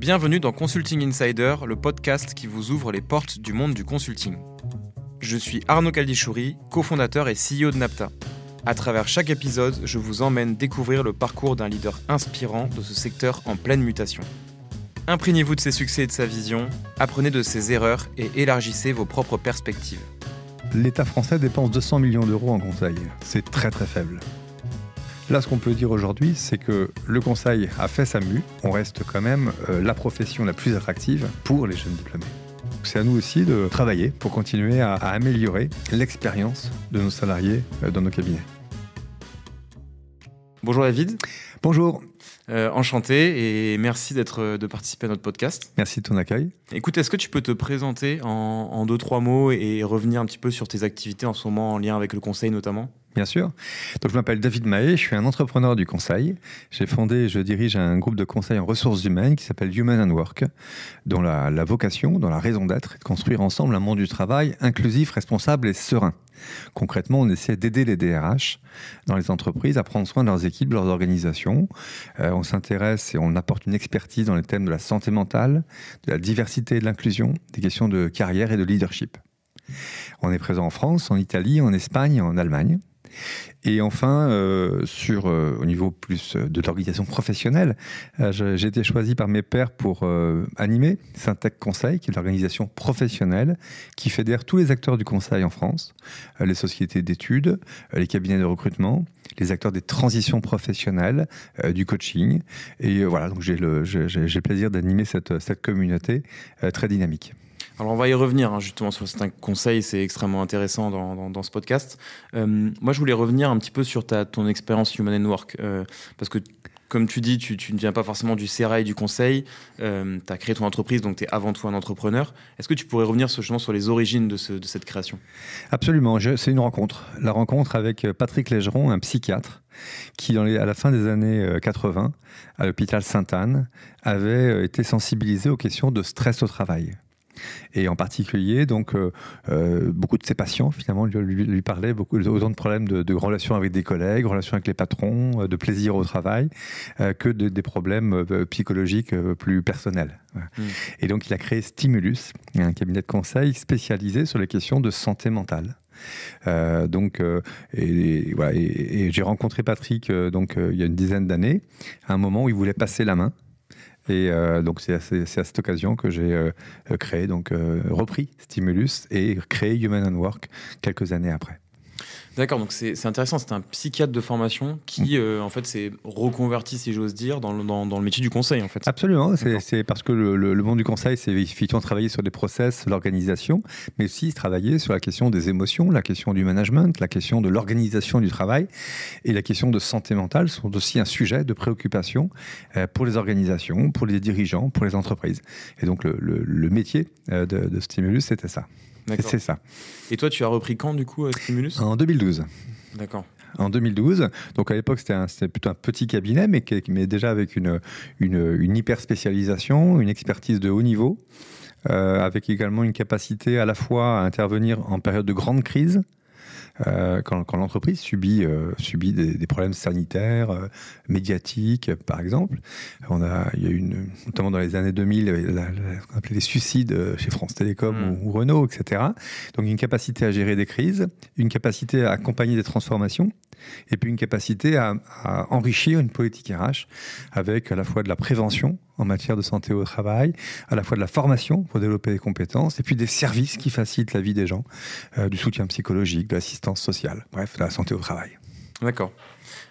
Bienvenue dans Consulting Insider, le podcast qui vous ouvre les portes du monde du consulting. Je suis Arnaud Caldichouri, cofondateur et CEO de Napta. À travers chaque épisode, je vous emmène découvrir le parcours d'un leader inspirant de ce secteur en pleine mutation. Imprégnez-vous de ses succès et de sa vision, apprenez de ses erreurs et élargissez vos propres perspectives. L'État français dépense 200 millions d'euros en conseil. C'est très très faible. Là, ce qu'on peut dire aujourd'hui, c'est que le conseil a fait sa mue. On reste quand même euh, la profession la plus attractive pour les jeunes diplômés. C'est à nous aussi de travailler pour continuer à, améliorer l'expérience de nos salariés euh, dans nos cabinets. Bonjour David. Bonjour. Euh, enchanté et merci d'être de participer à notre podcast. Merci de ton accueil. Écoute, est-ce que tu peux te présenter en, en, deux trois mots et revenir un petit peu sur tes activités en ce moment en lien avec le conseil notamment? Bien sûr. Donc, je m'appelle David Mahé, je suis un entrepreneur du conseil. J'ai fondé et je dirige un groupe de conseil en ressources humaines qui s'appelle Human and Work, dont la, vocation, dont la raison d'être est de construire ensemble un monde du travail inclusif, responsable et serein. Concrètement, on essaie d'aider les DRH dans les entreprises à prendre soin de leurs équipes, de leurs organisations. Euh, on s'intéresse et on apporte une expertise dans les thèmes de la santé mentale, de la diversité et de l'inclusion, des questions de carrière et de leadership. On est présent en France, en Italie, en Espagne en Allemagne. Et enfin, euh, sur, euh, au niveau plus euh, de l'organisation professionnelle, j'ai été choisi par mes pairs pour animer Syntec Conseil, qui est l'organisation professionnelle qui fédère tous les acteurs du conseil en France, les sociétés d'études, les cabinets de recrutement, les acteurs des transitions professionnelles, du coaching. Et voilà, donc j'ai le, le, plaisir d'animer cette, cette communauté très dynamique. Alors on va y revenir hein, justement sur certains conseils, c'est extrêmement intéressant dans, ce podcast. Euh, moi je voulais revenir un petit peu sur ta, ton expérience Human and Work, euh, parce que comme tu dis, tu, ne viens pas forcément du sérail du conseil, euh, tu as créé ton entreprise, donc tu es avant tout un entrepreneur. Est-ce que tu pourrais revenir justement sur les origines de, cette création? Absolument, c'est une rencontre. La rencontre avec Patrick Légeron, un psychiatre, qui à la fin des années 80, à l'hôpital Sainte-Anne, avait été sensibilisé aux questions de stress au travail. Et en particulier, donc, euh, euh, beaucoup de ses patients, finalement, lui, lui, parlaient beaucoup, autant de problèmes de, relations avec des collègues, relations avec les patrons, euh, de plaisir au travail, que de, des problèmes psychologiques plus personnels. Hmm. Et donc, il a créé Stimulus, un cabinet de conseil spécialisé sur les questions de santé mentale. donc, et, voilà, et, j'ai rencontré Patrick donc il y a une dizaine d'années, à un moment où il voulait passer la main et euh, donc c'est à, cette occasion que j'ai euh, créé, donc euh, repris Stimulus et créé Human and Work quelques années après. D'accord, donc c'est intéressant. C'est un psychiatre de formation qui, mm. euh, en fait, s'est reconverti, si j'ose dire, dans le, dans, le, métier du conseil, en fait. Absolument. C'est parce que le, le, monde du conseil, c'est effectivement travailler sur des process, l'organisation, mais aussi travailler sur la question des émotions, la question du management, la question de l'organisation du travail et la question de santé mentale sont aussi un sujet de préoccupation euh, pour les organisations, pour les dirigeants, pour les entreprises. Et donc, le, métier euh, de, de Stimulus, c'était ça. C'est ça. Et toi, tu as repris quand, du coup, Stimulus En 2012. D'accord. En 2012, donc à l'époque c'était plutôt un petit cabinet, mais, mais déjà avec une, une, hyper spécialisation, une expertise de haut niveau, euh, avec également une capacité à la fois à intervenir en période de grande crise, euh, quand, l'entreprise subit, euh, subit des, problèmes sanitaires, euh, médiatiques, par exemple. On a, il y a une, notamment dans les années 2000, il on appelait les suicides chez France Télécom mm. ou, Renault, etc. Donc une capacité à gérer des crises, une capacité à accompagner des transformations, et puis une capacité à, à enrichir une politique RH avec à la fois de la prévention en matière de santé au travail, à la fois de la formation pour développer des compétences, et puis des services qui facilitent la vie des gens, euh, du soutien psychologique, de l'assistance sociale, bref, de la santé au travail. D'accord.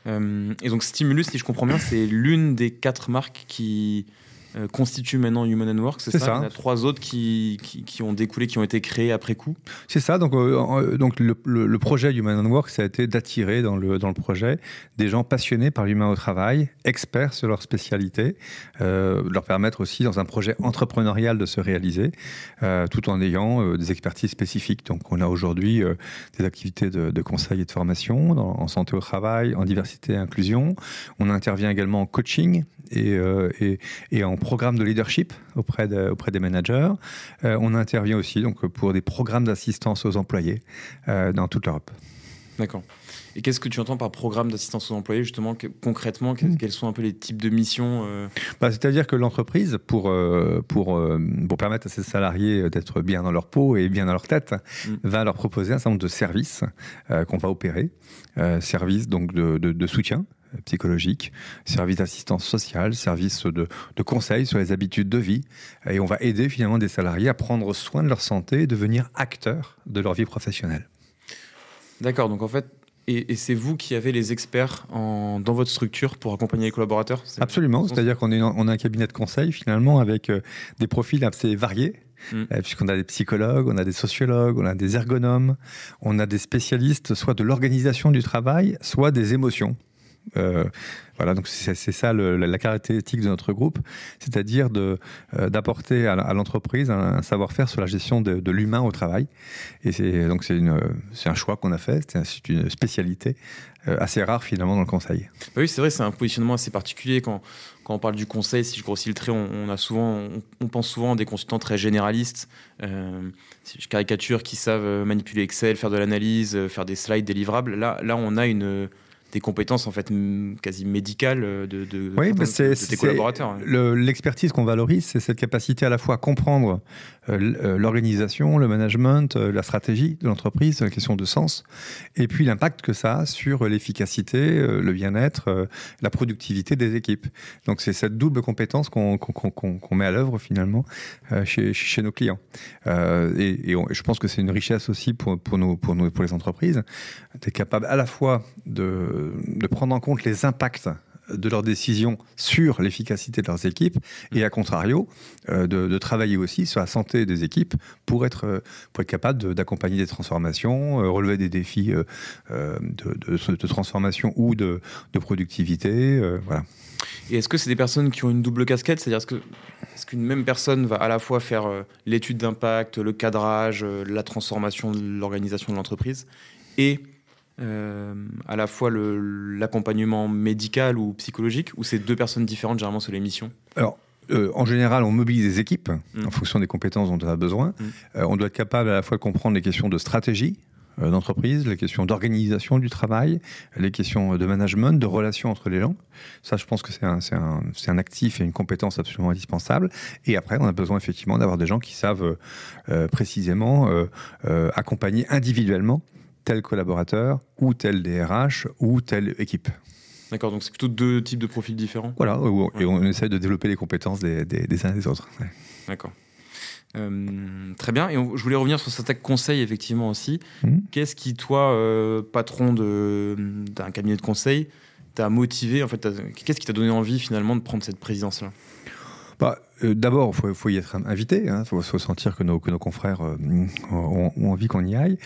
Euh, et donc Stimulus, si je comprends bien, c'est l'une des quatre marques qui euh, constitue maintenant Human and Work, c'est ça, Il y en a trois autres qui, qui, ont découlé, qui ont été créés après coup C'est ça. Donc, euh, euh, donc le, le, projet Human and Work, ça a été d'attirer dans le, dans le projet des gens passionnés par l'humain au travail, experts sur leur spécialité, leur permettre aussi dans un projet entrepreneurial de se réaliser, tout en ayant des expertises spécifiques. Donc on a aujourd'hui des activités de, de, conseil et de formation en santé au travail, en diversité et inclusion. On intervient également en coaching et, et, et en programme de leadership auprès, de, auprès des managers. Euh, on intervient aussi donc, pour des programmes d'assistance aux employés euh, dans toute l'Europe. D'accord. Et qu'est-ce que tu entends par programme d'assistance aux employés, justement, concrètement, hmm. quels sont un peu les types de missions euh bah, C'est-à-dire que l'entreprise, pour, pour, pour permettre à ses salariés d'être bien dans leur peau et bien dans leur tête, hmm. va leur proposer un certain nombre de services qu'on va opérer. services donc de, de, soutien, psychologique, services d'assistance sociale, services de, de, conseil sur les habitudes de vie. Et on va aider finalement des salariés à prendre soin de leur santé et devenir acteurs de leur vie professionnelle. D'accord, donc en fait, et, c'est vous qui avez les experts dans votre structure pour accompagner les collaborateurs Absolument, c'est-à-dire qu'on on a un cabinet de conseil finalement avec euh, des profils assez variés. Mm. Euh, puisqu'on a des psychologues, on a des sociologues, on a des ergonomes, on a des spécialistes soit de l'organisation du travail, soit des émotions. Euh, voilà, donc c'est ça la caractéristique de notre groupe, c'est-à-dire euh, d'apporter à, l'entreprise un, savoir-faire sur la gestion de, l'humain au travail. Et c'est donc c'est un choix qu'on a fait, c'est une spécialité euh, assez rare finalement dans le conseil. Bah oui, c'est vrai, c'est un positionnement assez particulier quand, quand on parle du conseil. Si je grossis le trait, on, a souvent, on, pense souvent à des consultants très généralistes, si je caricature, qui savent manipuler Excel, faire de l'analyse, faire des slides, des livrables. Là, là, on a une des compétences en fait quasi médicales de, de, oui, tes collaborateurs. L'expertise qu'on valorise, c'est cette capacité à la fois à comprendre euh, euh, l'organisation, le management, euh, la stratégie de l'entreprise, la question de sens, et puis l'impact que ça a sur l'efficacité, le bien-être, la productivité des équipes. Donc c'est cette double compétence qu'on met à l'œuvre finalement chez, chez, nos clients. et, je pense que c'est une richesse aussi pour, pour, nous, pour, nous, pour les entreprises, d'être capable à la fois de, de prendre en compte les impacts de leurs décisions sur l'efficacité de leurs équipes et à contrario euh, de, travailler aussi sur la santé des équipes pour être, euh, pour être capable d'accompagner des transformations, euh, relever des défis de, transformation ou de, productivité. voilà. Et est-ce que c'est des personnes qui ont une double casquette? C'est-à-dire que est-ce qu'une même personne va à la fois faire l'étude d'impact, le cadrage, la transformation de l'organisation de l'entreprise et euh, à la fois l'accompagnement médical ou psychologique, ou c'est deux personnes différentes généralement sur les missions? Alors, euh, en général, on mobilise des équipes mm. en fonction des compétences dont on a besoin. Mm. Euh, on doit être capable à la fois de comprendre les questions de stratégie d'entreprise, les questions d'organisation du travail, les questions de management, de relations entre les gens. Ça, je pense que c'est un, un, un, actif et une compétence absolument indispensable. Et après, on a besoin effectivement d'avoir des gens qui savent précisément accompagner individuellement tel collaborateur ou tel DRH ou telle équipe. D'accord, donc c'est plutôt deux types de profils différents Voilà, et on essaie de développer les compétences des, des, uns et des autres. D'accord. Euh, très bien, et je voulais revenir sur cet conseil effectivement aussi. Hmm. Qu'est-ce qui, toi, euh, patron d'un cabinet de conseil, t'a motivé en fait Qu'est-ce qui t'a donné envie finalement de prendre cette présidence-là? Bah, euh, D'abord, il faut, y être invité. Il hein. faut, sentir que nos, que nos confrères euh, ont, envie qu'on y aille.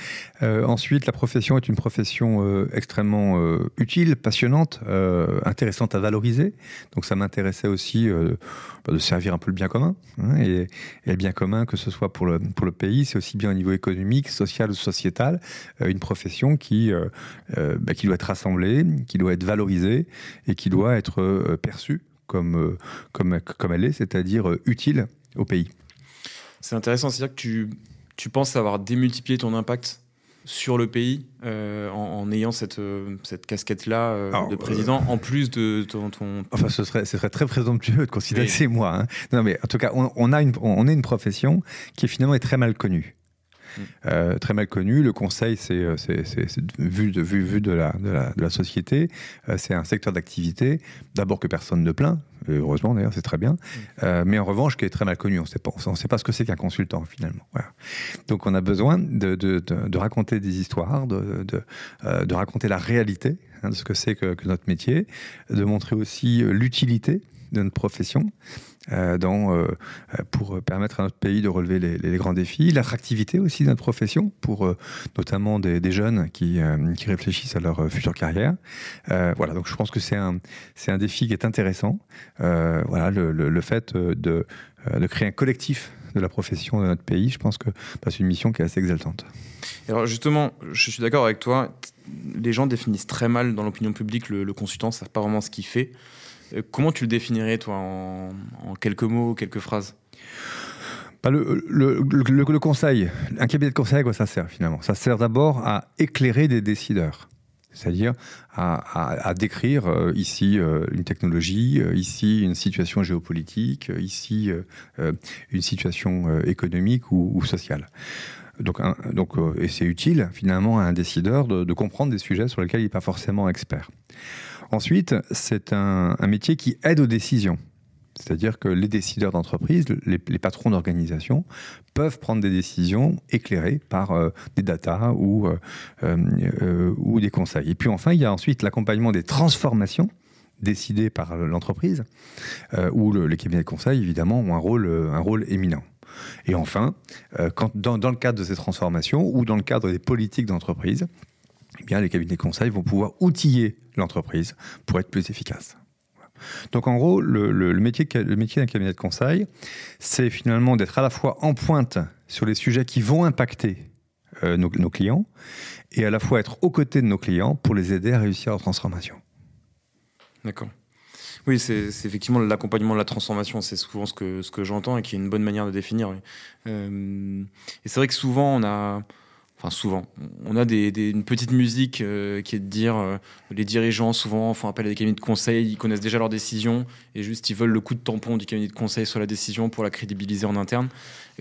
Euh, ensuite, la profession est une profession extrêmement utile, passionnante, intéressante à valoriser. Donc, ça m'intéressait aussi bah, de servir un peu le bien commun. Hein. et, le bien commun, que ce soit pour le, pour le pays, c'est aussi bien au niveau économique, social ou sociétal, une profession qui, bah, qui doit être rassemblée, qui doit être valorisée et qui doit être perçue comme, euh, comme, comme elle est, c'est-à-dire euh, utile au pays. C'est intéressant, c'est-à-dire que tu, tu penses avoir démultiplié ton impact sur le pays euh, en, ayant cette, cette casquette-là de président, en plus de ton, Enfin, ce serait, ce serait très présomptueux de considérer que c'est moi. Hein. Non, mais en tout cas, on, on, a une, on est une profession qui finalement est très mal connue. Euh, très mal connu. Le conseil, c'est euh, vu, de, vu, vu de, la, de, la, de la société, euh, c'est un secteur d'activité, d'abord que personne ne plaint, heureusement d'ailleurs, c'est très bien, mais en revanche qui est très mal connu. On ne sait pas ce que c'est qu'un consultant finalement. Donc on a besoin de, de raconter des histoires, de, de, raconter la réalité hein, de ce que c'est que, que, notre métier, de montrer aussi l'utilité de notre profession. Euh, dans, euh, pour permettre à notre pays de relever les, grands défis, l'attractivité aussi de notre profession, pour euh, notamment des, jeunes qui, réfléchissent à leur future carrière. voilà, donc je pense que c'est un, un défi qui est intéressant. voilà, le, le, fait de, de créer un collectif de la profession de notre pays, je pense que bah, c'est une mission qui est assez exaltante. Alors justement, je suis d'accord avec toi, les gens définissent très mal dans l'opinion publique le, le consultant, ne savent pas vraiment ce qu'il fait. Euh, comment tu le définirais, toi, en, quelques mots, quelques phrases? Bah, le, le, conseil, un cabinet de conseil, à quoi ça sert finalement? Ça sert d'abord à éclairer des décideurs. c'est-à-dire à, décrire euh, ici euh, une technologie, ici une situation géopolitique, ici une situation économique ou, sociale. Donc, donc et c'est utile finalement à un décideur de, comprendre des sujets sur lesquels il n'est pas forcément expert. Ensuite, c'est un métier qui aide aux décisions. C'est-à-dire que les décideurs d'entreprise, les, patrons d'organisation, peuvent prendre des décisions éclairées par euh, des datas ou, euh, euh, ou des conseils. Et puis enfin, il y a ensuite l'accompagnement des transformations décidées par l'entreprise, où les cabinets de conseil, évidemment, ont un rôle, éminent. Et enfin, dans, dans, le cadre de ces transformations ou dans le cadre des politiques d'entreprise, eh bien, les cabinets de conseil vont pouvoir outiller l'entreprise pour être plus efficace. Donc en gros, le, métier, d'un cabinet de conseil, c'est finalement d'être à la fois en pointe sur les sujets qui vont impacter euh, nos, clients et à la fois être aux côtés de nos clients pour les aider à réussir leur transformation. D'accord. Oui, c'est effectivement l'accompagnement de la transformation, c'est souvent ce que, j'entends et qui est une bonne manière de définir. Euh, et c'est vrai que souvent, on a, enfin souvent, on a une petite musique euh, qui est de dire euh, les dirigeants souvent font appel à des cabinets de conseil, ils connaissent déjà leurs décisions et juste ils veulent le coup de tampon du cabinet de conseil sur la décision pour la crédibiliser en interne.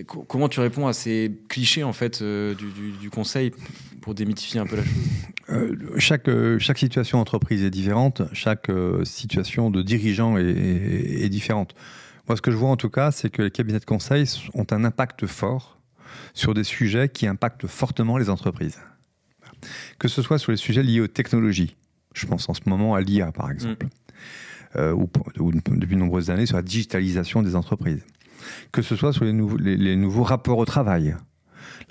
comment tu réponds à ces clichés en fait euh, du, conseil pour démythifier un peu la chose? Chaque, chaque situation entreprise est différente, chaque situation de dirigeant est, est différente. Moi, ce que je vois en tout cas, c'est que les cabinets de conseil ont un impact fort sur des sujets qui impactent fortement les entreprises. Que ce soit sur les sujets liés aux technologies, je pense en ce moment à l'IA par exemple, mm. euh, ou, depuis de nombreuses années sur la digitalisation des entreprises. Que ce soit sur les, nouveaux rapports au travail,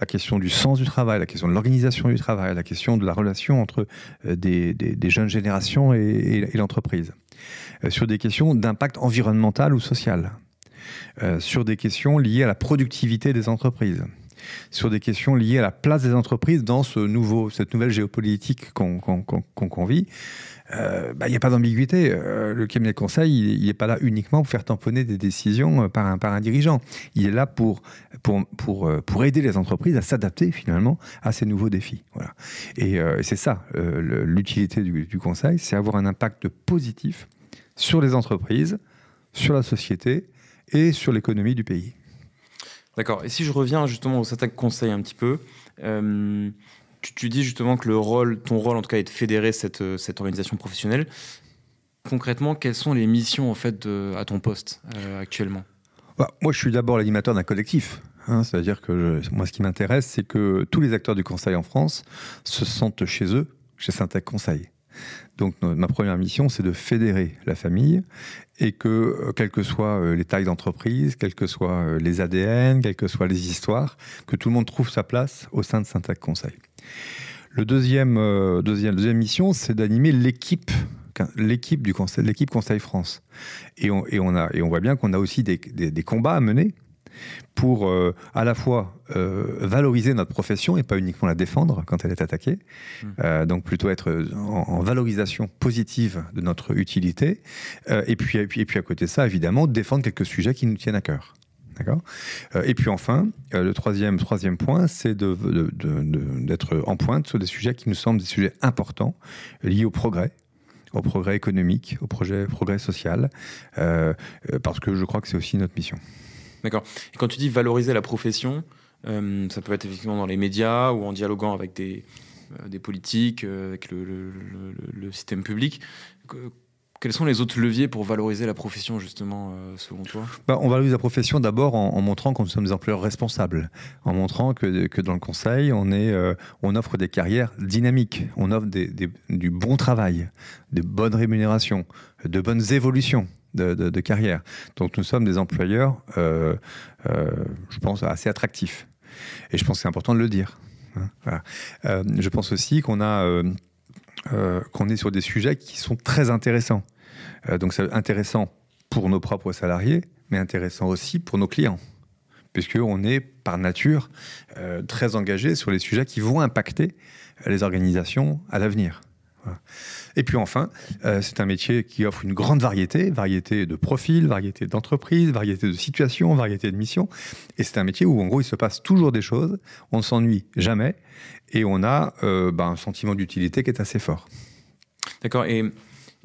la question du sens du travail, la question de l'organisation du travail, la question de la relation entre euh, des, jeunes générations et, l'entreprise, euh, sur des questions d'impact environnemental ou social, sur des questions liées à la productivité des entreprises, sur des questions liées à la place des entreprises dans ce nouveau, cette nouvelle géopolitique qu'on vit. Euh, bah, il n'y a pas d'ambiguïté. Euh, le cabinet de conseil, il n'est pas là uniquement pour faire tamponner des décisions euh, par un, dirigeant. Il est là pour, aider les entreprises à s'adapter finalement à ces nouveaux défis. Et, c'est ça, l'utilité du, du, conseil, c'est avoir un impact positif sur les entreprises, sur la société et sur l'économie du pays. D'accord. Et si je reviens justement au SATAC Conseil un petit peu, euh, tu, dis justement que le rôle, ton rôle en tout cas, est de fédérer cette, euh, cette organisation professionnelle. Concrètement, quelles sont les missions en fait à ton poste euh, actuellement? Bah, Moi, je suis d'abord l'animateur d'un collectif. Hein, C'est-à-dire que moi, ce qui m'intéresse, c'est que tous les acteurs du Conseil en France se sentent chez eux, chez Syntec Conseil. Donc ma première mission, c'est de fédérer la famille et que, euh, quelles que soient euh, les tailles d'entreprise, quels que soient euh, les ADN, quelles que soient les histoires, que tout le monde trouve sa place au sein de Syntac Conseil. Le deuxième, deuxième, deuxième mission, c'est d'animer l'équipe l'équipe du conseil, l'équipe Conseil France. Et on, et on, a, et on voit bien qu'on a aussi des, des combats à mener pour euh, à la fois euh, valoriser notre profession et pas uniquement la défendre quand elle est attaquée, mmh. euh, donc plutôt être en, valorisation positive de notre utilité, et, puis, et, puis, et puis à côté de ça, évidemment, défendre quelques sujets qui nous tiennent à cœur. D'accord? Et puis enfin, le troisième, troisième point, c'est d'être en pointe sur des sujets qui nous semblent des sujets importants, liés au progrès, au progrès économique, au projet, progrès social, parce que je crois que c'est aussi notre mission. D'accord. Et quand tu dis valoriser la profession, euh, ça peut être effectivement dans les médias ou en dialoguant avec des, euh, politiques, euh, avec le, système public. Quels sont les autres leviers pour valoriser la profession, justement, selon toi? Bah, On valorise la profession d'abord en, montrant que nous sommes des employeurs responsables, en montrant que, dans le conseil, on, offre des carrières dynamiques, on offre du bon travail, de bonnes rémunérations, de bonnes évolutions de, carrière. Donc nous sommes des employeurs, euh, euh, je pense, assez attractifs. Et je pense que c'est important de le dire. Hein, euh, je pense aussi qu'on a qu'on est sur des sujets qui sont très intéressants. donc c'est intéressant pour nos propres salariés, mais intéressant aussi pour nos clients, puisqu'on est par nature très engagé sur les sujets qui vont impacter les organisations à l'avenir. Et puis enfin, euh, c'est un métier qui offre une grande variété, variété de profils, variété d'entreprises, variété de situations, variété de missions. Et c'est un métier où en gros il se passe toujours des choses, on ne s'ennuie jamais et on a euh, ben, un sentiment d'utilité qui est assez fort. D'accord. Et,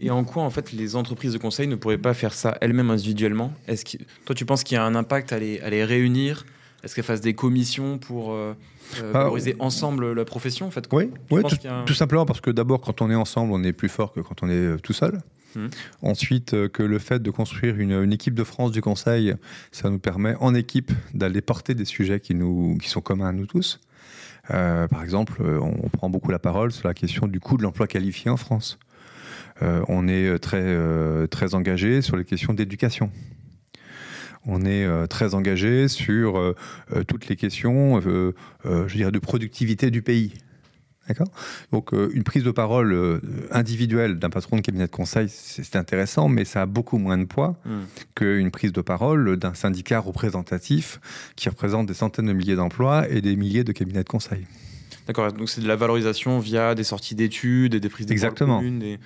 en quoi en fait les entreprises de conseil ne pourraient pas faire ça elles-mêmes individuellement? Est-ce que toi tu penses qu'il y a un impact à les réunir Est-ce qu'elles fassent des commissions pour euh, euh, Ah, valoriser ensemble la profession en fait Oui, tout, un- simplement parce que d'abord, quand on est ensemble, on est plus fort que quand on est euh, tout seul. Mhm. Ensuite, euh, que le fait de construire une, une équipe de France du Conseil, ça nous permet en équipe d'aller porter des sujets qui, nous, qui sont communs à nous tous. Euh, par exemple, on prend beaucoup la parole sur la question du coût de l'emploi qualifié en France. Euh, on est très, euh, très engagé sur les questions d'éducation. On est euh, très engagé sur euh, euh, toutes les questions, je dirais, de productivité du pays. D'accord? Donc, euh, une prise de parole euh, individuelle d'un patron de cabinet de conseil, c'est intéressant, mais ça a beaucoup moins de poids Hmm. qu'une prise de parole d'un syndicat représentatif qui représente des centaines de milliers d'emplois et des milliers de cabinets de conseil. D'accord. Donc c'est de la valorisation via des sorties d'études et des prises de Exactement. communes, des-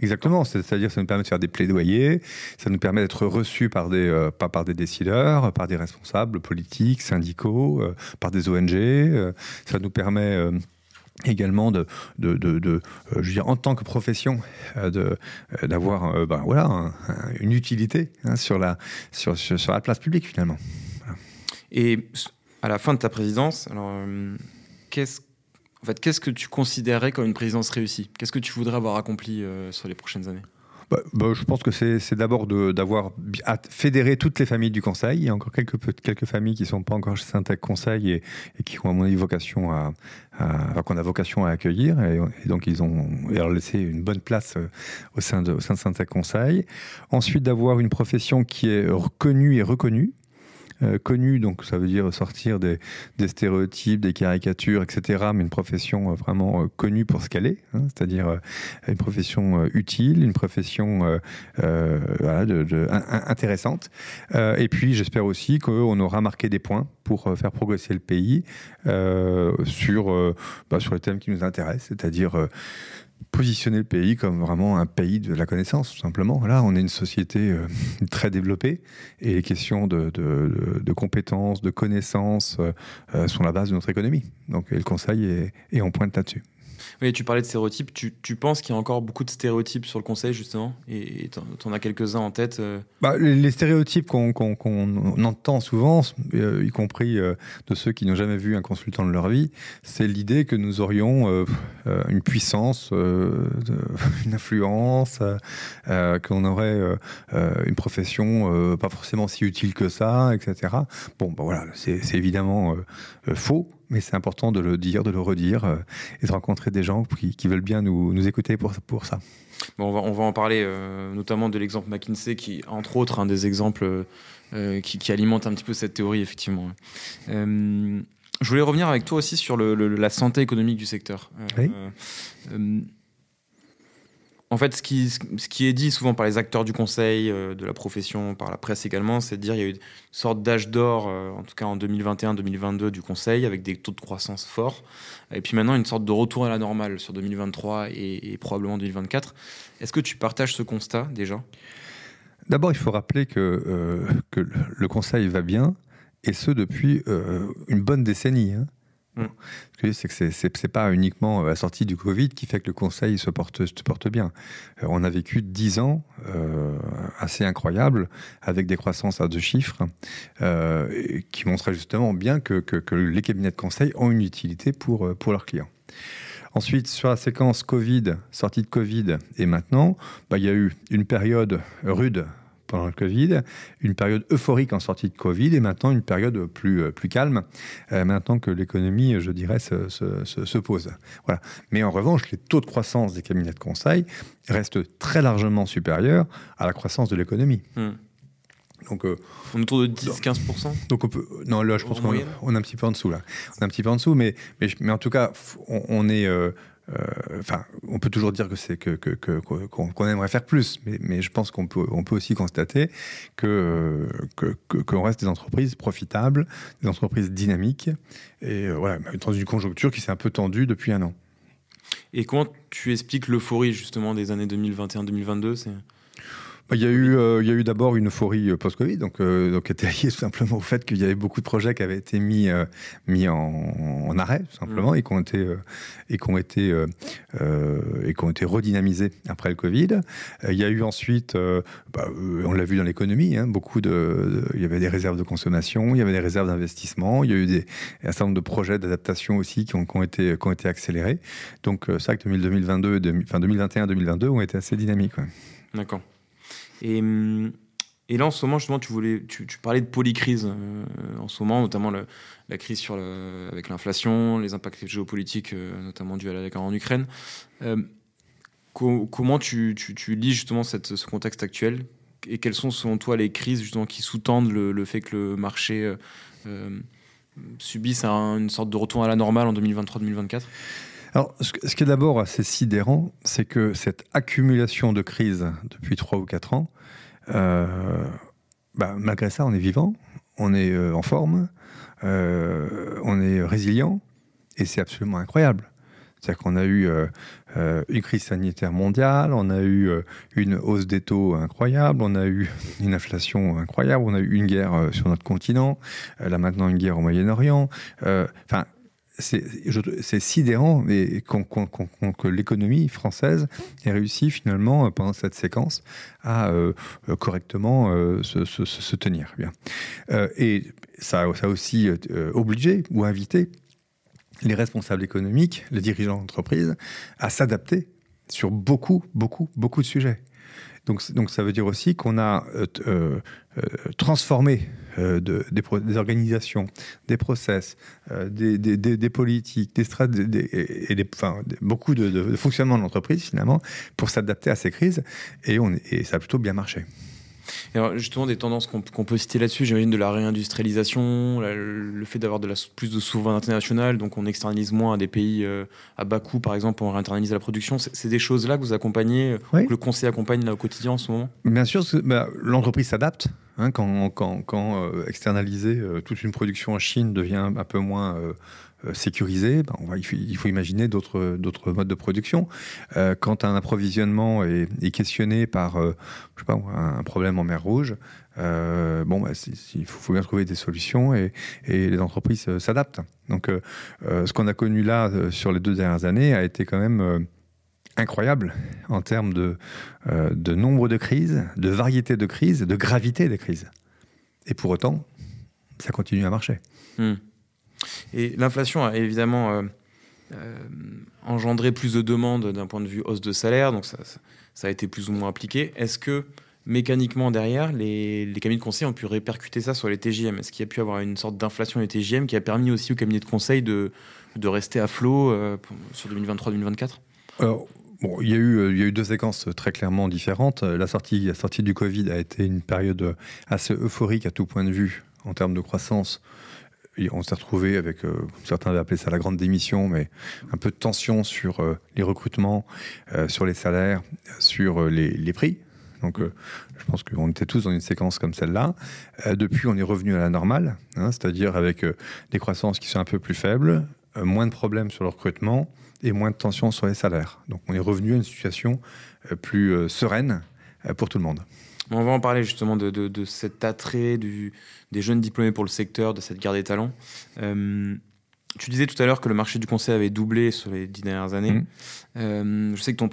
Exactement, c'est- c'est-à-dire que ça nous permet de faire des plaidoyers, ça nous permet d'être reçus par des, euh, pas par des décideurs, par des responsables politiques, syndicaux, euh, par des ONG. euh, ça nous permet également de, de, de- de, je veux dire, en tant que profession, de, d'avoir ben, voilà, un- un- une utilité hein, sur, la, sur, sur, sur la place publique finalement. Et à la fin de ta présidence, alors qu'est-ce en fait, qu'est-ce que tu considérais comme une présidence réussie? Qu'est-ce que tu voudrais avoir accompli euh, sur les prochaines années? Bah, bah, je pense que c'est d'abord d'avoir fédéré toutes les familles du Conseil. Il y a encore quelques, familles qui ne sont pas encore chez Syntec Conseil et, qui ont, à mon avis, vocation à, qu'on a vocation à accueillir. Et, et donc, ils ont leur laissé une bonne place euh, au sein de, au sein de Syntec Conseil. Ensuite, d'avoir une profession qui est reconnue et reconnue. Euh, connue, donc ça veut dire sortir des, stéréotypes, des caricatures, etc. Mais une profession euh, vraiment euh, connue pour ce qu'elle est, hein, c'est-à-dire une profession utile, une profession intéressante. Et puis j'espère aussi qu'on aura marqué des points pour faire progresser le pays sur, bah, sur les thèmes qui nous intéressent, c'est-à-dire positionner le pays comme vraiment un pays de la connaissance, tout simplement. Là, on est une société euh, très développée et les questions de, compétences, de connaissances euh, sont la base de notre économie. Donc, le Conseil est, est en pointe là-dessus. Tu parlais de stéréotypes. Tu, penses qu'il y a encore beaucoup de stéréotypes sur le conseil, justement Et tu en as quelques-uns en tête euh, Bah, les, stéréotypes qu'on entend souvent, euh, y compris euh, de ceux qui n'ont jamais vu un consultant de leur vie, c'est l'idée que nous aurions une puissance, une influence, qu'on aurait une profession pas forcément si utile que ça, etc. Bon, bah voilà, c'est évidemment faux. Mais c'est important de le dire, de le redire euh, et de rencontrer des gens qui, qui veulent bien nous, nous écouter pour, pour ça. Bon, on, va, on va en parler, euh, notamment de l'exemple McKinsey, qui est entre autres un des exemples euh, qui, qui alimente un petit peu cette théorie, effectivement. Je voulais revenir avec toi aussi sur le- le- la santé économique du secteur. Oui. En fait, ce qui, est dit souvent par les acteurs du conseil, euh, de la profession, par la presse également, c'est de dire qu'il y a eu une sorte d'âge d'or, euh, en tout cas en 2021-2022, du conseil, avec des taux de croissance forts. Et puis maintenant, une sorte de retour à la normale sur 2023 et, probablement 2024. Est-ce que tu partages ce constat déjà? D'abord, il faut rappeler que, euh, que le- Conseil va bien, et ce depuis une bonne décennie. hein. Mm. Ce que c'est que c'est- pas uniquement la sortie du Covid qui fait que le Conseil se porte, bien. Euh, on a vécu dix ans euh, assez incroyables, avec des croissances à deux chiffres, euh, qui montraient justement bien que, les cabinets de conseil ont une utilité pour, euh, pour leurs clients. Ensuite, sur la séquence Covid, sortie de Covid et maintenant, bah, il y a eu une période rude pendant le Covid, une période euphorique en sortie de Covid et maintenant une période plus, euh, plus calme, euh, maintenant que l'économie, je dirais, se, se- se- se pose. Voilà. Mais en revanche, les taux de croissance des cabinets de conseil restent très largement supérieurs à la croissance de l'économie. Hmm. Donc, euh, On est autour de 10-15% donc on peut, non, là, je pense En qu'on est un petit peu en dessous là. On est un petit peu en dessous, mais mais, mais en tout cas, on, on est, euh, euh, enfin, on peut toujours dire que c'est que qu'on aimerait faire plus, mais, je pense qu'on peut on peut aussi constater que euh, qu'on reste des entreprises profitables, des entreprises dynamiques, et euh, voilà, dans une conjoncture qui s'est un peu tendue depuis un an. Et comment tu expliques l'euphorie justement des années 2021-2022 bah, il y a eu, euh, il y a eu d'abord une euphorie euh, post-Covid, donc, euh, donc était liée tout simplement au fait qu'il y avait beaucoup de projets qui avaient été mis, mis en, arrêt, tout simplement, et qui ont été, et qui ont été, et qui ont été redynamisés après le Covid. il y a eu ensuite, bah, on l'a vu dans l'économie, hein, beaucoup de, il y avait des réserves de consommation, il y avait des réserves d'investissement, il y a eu des, un certain nombre de projets d'adaptation aussi qui ont, qui ont, été, qui ont été accélérés. Donc ça, que 2022, enfin 2021-2022 ont été assez dynamiques. D'accord. Et, là, en ce moment, justement, tu, voulais, tu, parlais de polycrise euh, en ce moment, notamment la crise sur avec l'inflation, les impacts géopolitiques, euh, notamment dus à la guerre en Ukraine. Euh, comment tu, lis justement ce contexte actuel? Et quelles sont selon toi les crises justement qui sous-tendent le, fait que le marché subisse une sorte de retour à la normale en 2023-2024 alors, ce qui est d'abord assez sidérant, c'est que cette accumulation de crises depuis 3 ou 4 ans, euh, bah, malgré ça, on est vivant, on est euh, en forme, euh, on est résilient, et c'est absolument incroyable. C'est-à-dire qu'on a eu une crise sanitaire mondiale, on a eu une hausse des taux incroyable, on a eu une inflation incroyable, on a eu une guerre sur notre continent, là maintenant une guerre au Moyen-Orient. Enfin, c'est sidérant que l'économie française ait réussi finalement pendant cette séquence à euh, correctement euh, se, tenir. Bien. Euh, et ça, ça, a aussi obligé ou invité les responsables économiques, les dirigeants d'entreprise à s'adapter sur beaucoup, beaucoup, beaucoup de sujets. Donc, donc ça veut dire aussi qu'on a transformé euh, de, des, organisations, des process, euh, des, politiques, des stratégies, et, enfin, beaucoup de, fonctionnement de l'entreprise finalement pour s'adapter à ces crises. Et, on, et ça a plutôt bien marché. Alors justement, des tendances qu'on peut citer là-dessus, j'imagine de la réindustrialisation, le fait d'avoir plus de souveraineté nationale, donc on externalise moins à des pays euh, à bas coût, par exemple, on réinternalise la production. C'est des choses-là que vous accompagnez, que le conseil accompagne là, au quotidien en ce moment? Bien sûr, bah, l'entreprise s'adapte. Hein, quand, quand, quand euh, externaliser euh, toute une production en Chine devient un peu moins euh, sécurisé, ben il, faut, imaginer d'autres modes de production. quand un approvisionnement est, est questionné par pas, un problème en mer Rouge, bon, bah, il faut, bien trouver des solutions et, les entreprises s'adaptent. Donc, ce qu'on a connu là sur les deux dernières années a été quand même incroyable en termes de, euh, de nombre de crises, de variété de crises, de gravité des crises. Et pour autant, ça continue à marcher. Hmm. Et l'inflation a évidemment euh, euh, engendré plus de demandes d'un point de vue hausse de salaire, donc ça, a été plus ou moins appliqué. Est-ce que mécaniquement derrière, les, cabinets de conseil ont pu répercuter ça sur les TJM Est-ce qu'il y a pu avoir une sorte d'inflation des TJM qui a permis aussi aux cabinets de conseil de, de rester à flot sur 2023-2024 alors, Bon, il y, a eu, euh, il y a eu deux séquences très clairement différentes. La sortie, la sortie du Covid a été une période assez euphorique à tout point de vue en termes de croissance. On s'est retrouvé avec, euh, certains avaient appelé ça la grande démission, mais un peu de tension sur euh, les recrutements, sur les salaires, sur les, prix. Donc, je pense qu'on était tous dans une séquence comme celle-là. depuis, on est revenu à la normale, hein, c'est-à-dire avec des croissances qui sont un peu plus faibles, moins de problèmes sur le recrutement, et moins de tension sur les salaires. Donc on est revenu à une situation euh, plus euh, sereine euh, pour tout le monde. On va en parler justement de, de, cet attrait du, des jeunes diplômés pour le secteur, de cette guerre des talents. tu disais tout à l'heure que le marché du conseil avait doublé sur les dix dernières années. Mmh. je sais que ton,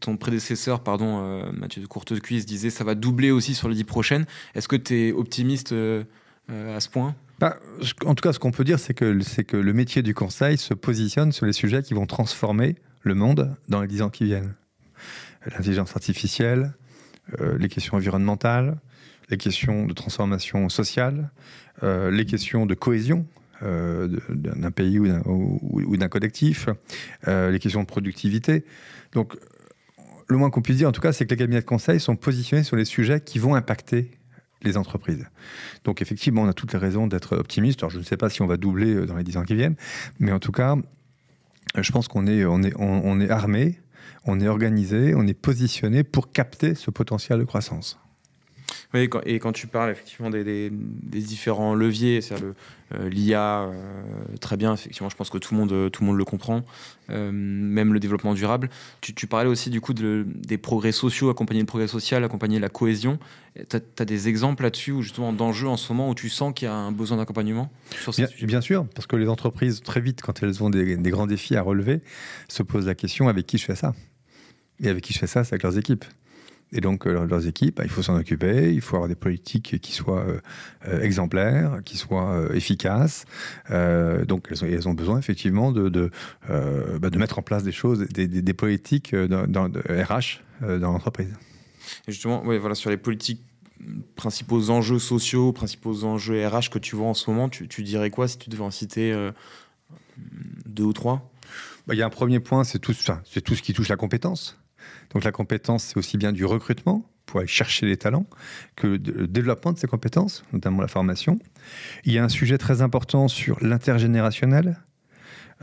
ton prédécesseur, pardon, Mathieu de Courtecuisse, disait ça va doubler aussi sur les dix prochaines. Est-ce que tu es optimiste à ce point? Bah, en tout cas, ce qu'on peut dire, c'est que, c'est que le métier du conseil se positionne sur les sujets qui vont transformer le monde dans les dix ans qui viennent. L'intelligence artificielle, euh, les questions environnementales, les questions de transformation sociale, euh, les questions de cohésion euh, d'un pays ou d'un, collectif, les questions de productivité. Donc, le moins qu'on puisse dire, en tout cas, c'est que les cabinets de conseil sont positionnés sur les sujets qui vont impacter les entreprises. Donc effectivement, on a toutes les raisons d'être optimiste. Alors je ne sais pas si on va doubler dans les dix ans qui viennent, mais en tout cas, je pense qu'on est, on est, on, est armé, on est organisé, on est positionné pour capter ce potentiel de croissance. Oui, et quand tu parles effectivement des, différents leviers, c'est-à-dire euh, l'IA, euh, très bien, effectivement, je pense que tout le monde, tout le, monde le comprend, euh, même le développement durable. Tu, parlais aussi du coup de, des progrès sociaux, accompagner le progrès social, accompagner la cohésion. Tu as, des exemples là-dessus, ou justement d'enjeux en ce moment où tu sens qu'il y a un besoin d'accompagnement bien, bien, sûr, parce que les entreprises, très vite, quand elles ont des, des grands défis à relever, se posent la question avec qui je fais ça? Et avec qui je fais ça, c'est avec leurs équipes. Et donc, euh, leurs équipes, bah, il faut s'en occuper, il faut avoir des politiques qui soient euh, euh, exemplaires, qui soient efficaces. donc, elles ont, besoin effectivement de, de, bah, de, mettre en place des choses, des, des, politiques dans, de RH dans l'entreprise. Et justement, ouais, voilà, sur les politiques principaux enjeux sociaux, principaux enjeux RH que tu vois en ce moment, tu, tu dirais quoi si tu devais en citer deux ou trois? Bah, Il y a un premier point, c'est tout, c'est tout ce qui touche la compétence. Donc la compétence, c'est aussi bien du recrutement pour aller chercher les talents que le développement de ces compétences, notamment la formation. Il y a un sujet très important sur l'intergénérationnel.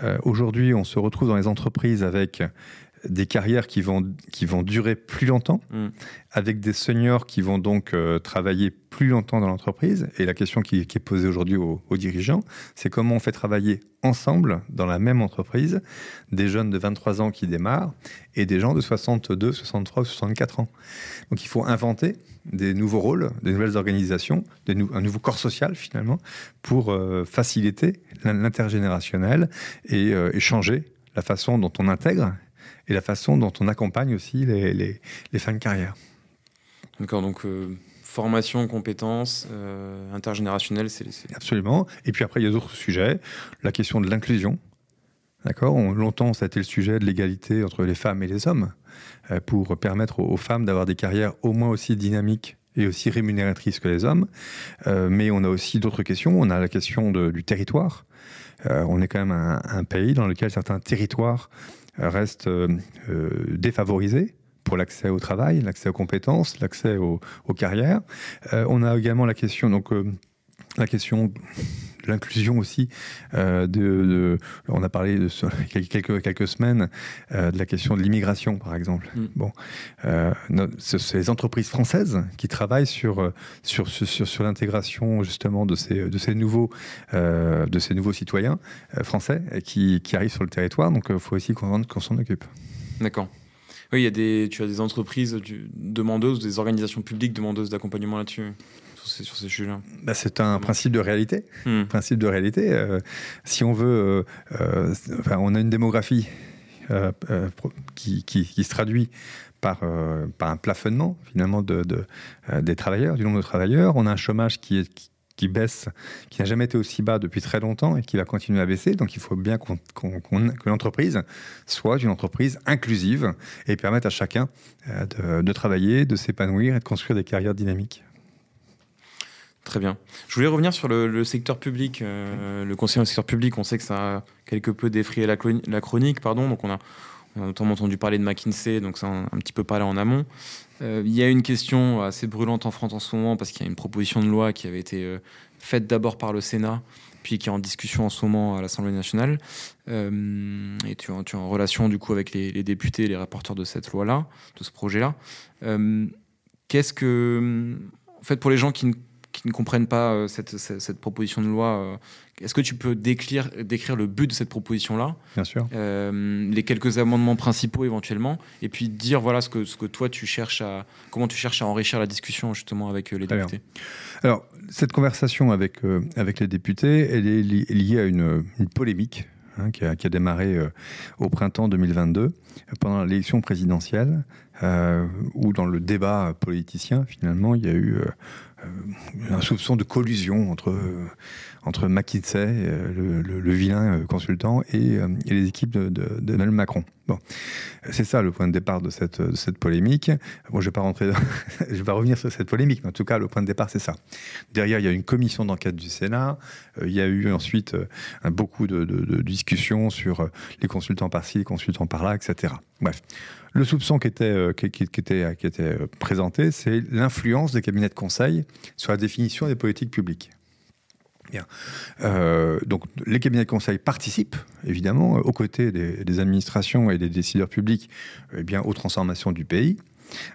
Euh, aujourd'hui, on se retrouve dans les entreprises avec des carrières qui vont, qui vont durer plus longtemps, mm. avec des seniors qui vont donc euh, travailler plus longtemps dans l'entreprise. Et la question qui, est posée aujourd'hui aux, dirigeants, c'est comment on fait travailler ensemble, dans la même entreprise, des jeunes de 23 ans qui démarrent et des gens de 62, 63 ou 64 ans. Donc il faut inventer des nouveaux rôles, des nouvelles organisations, un nouveau corps social finalement, pour euh, faciliter l'intergénérationnel et euh, changer la façon dont on intègre et la façon dont on accompagne aussi les, les, fins de carrière. D'accord, donc euh, formation, compétences, euh, intergénérationnelles, c'est... Absolument. Et puis après, il y a d'autres sujets. La question de l'inclusion. D'accord? Longtemps, ça a été le sujet de l'égalité entre les femmes et les hommes, euh, pour permettre aux, femmes d'avoir des carrières au moins aussi dynamiques et aussi rémunératrices que les hommes. mais on a aussi d'autres questions. On a la question du territoire. on est quand même un, un, pays dans lequel certains territoires reste euh, euh, défavorisé pour l'accès au travail, l'accès aux compétences, l'accès aux, carrières. Euh, on a également la question, donc, la question l'inclusion aussi. Euh, de, on a parlé de, quelques, quelques semaines euh, de la question de l'immigration, par exemple. Mm. Bon, euh, ces entreprises françaises qui travaillent sur, sur, sur, sur l'intégration justement de ces, de ces, nouveaux, de ces nouveaux citoyens français qui, qui, arrivent sur le territoire. Donc il faut aussi qu'on s'en occupe. D'accord. Oui, il y a des, tu as des entreprises demandeuses, des organisations publiques demandeuses d'accompagnement là-dessus sur ces, sujets-là bah, C'est un principe de réalité. Hmm. Principe de réalité. Euh, si on veut, euh, euh, enfin, on a une démographie qui, qui, qui, se traduit par, par un plafonnement finalement de, de des travailleurs, du nombre de travailleurs. On a un chômage qui est qui baisse, qui n'a jamais été aussi bas depuis très longtemps et qui va continuer à baisser. Donc il faut bien qu'on, que l'entreprise soit une entreprise inclusive et permette à chacun de, de travailler, de s'épanouir et de construire des carrières dynamiques. Très bien. Je voulais revenir sur le, secteur public. Euh, le conseil au secteur public, on sait que ça a quelque peu défrayé la, la chronique, pardon. Donc on a, on a, notamment entendu parler de McKinsey, donc ça a un, petit peu parlé en amont. Euh, il y a une question assez brûlante en France en ce moment parce qu'il y a une proposition de loi qui avait été euh, faite d'abord par le Sénat, puis qui est en discussion en ce moment à l'Assemblée nationale. et tu, tu, es en relation du coup avec les, les députés, les rapporteurs de cette loi-là, de ce projet-là. Qu'est-ce que, en fait, pour les gens qui ne qui ne comprennent pas euh, cette, cette, proposition de loi, euh, est-ce que tu peux décrire, décrire le but de cette proposition-là Bien sûr. Euh, les quelques amendements principaux éventuellement, et puis dire voilà ce que, ce que toi tu cherches à, comment tu cherches à enrichir la discussion justement avec les députés? Alors, cette conversation avec, avec les députés, elle est liée à une, une polémique hein, qui, a, qui, a, démarré au printemps 2022, pendant l'élection présidentielle, où dans le débat politicien, finalement, il y a eu euh, un soupçon de collusion entre, euh, entre McKinsey, euh, le, vilain consultant, et, les équipes de, Macron. C'est ça le point de départ de cette, polémique. Bon, je vais vais revenir sur cette polémique, mais en tout cas, le point de départ, c'est ça. Derrière, il y a une commission d'enquête du Sénat. il y a eu ensuite beaucoup de, discussions sur les consultants par-ci, les consultants par-là, etc. Bref, le soupçon qui était, euh, euh, présenté, c'est l'influence des cabinets de conseil sur la définition des politiques publiques. Euh, donc les cabinets de conseil participent évidemment aux côtés des, administrations et des décideurs publics eh bien, aux transformations du pays.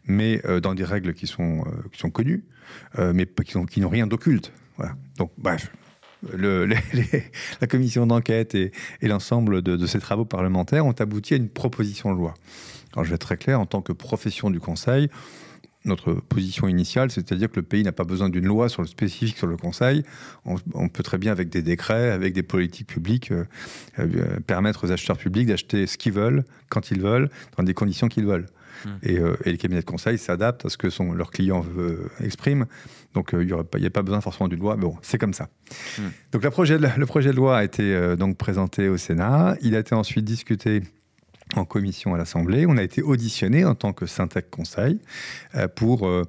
mais dans des règles qui sont, qui sont connues, mais qui, n'ont rien d'occulte. Voilà. Donc, bref, le, la commission d'enquête et, l'ensemble de, ces travaux parlementaires ont abouti à une proposition de loi. Alors je vais être très clair, en tant que profession du Conseil, notre position initiale, c'est-à-dire que le pays n'a pas besoin d'une loi sur le spécifique sur le Conseil. On, peut très bien, avec des décrets, avec des politiques publiques, euh, euh, permettre aux acheteurs publics d'acheter ce qu'ils veulent, quand ils veulent, dans des conditions qu'ils veulent. Hmm. Euh, et, les cabinets de conseil s'adaptent à ce que son, leurs clients expriment. Donc il n'y a pas besoin forcément d'une loi, mais bon, c'est comme ça. Hmm. Donc le projet, de, le projet de loi a été donc présenté au Sénat. Il a été ensuite discuté en commission à l'Assemblée. On a été auditionné en tant que Syntec Conseil euh, pour euh,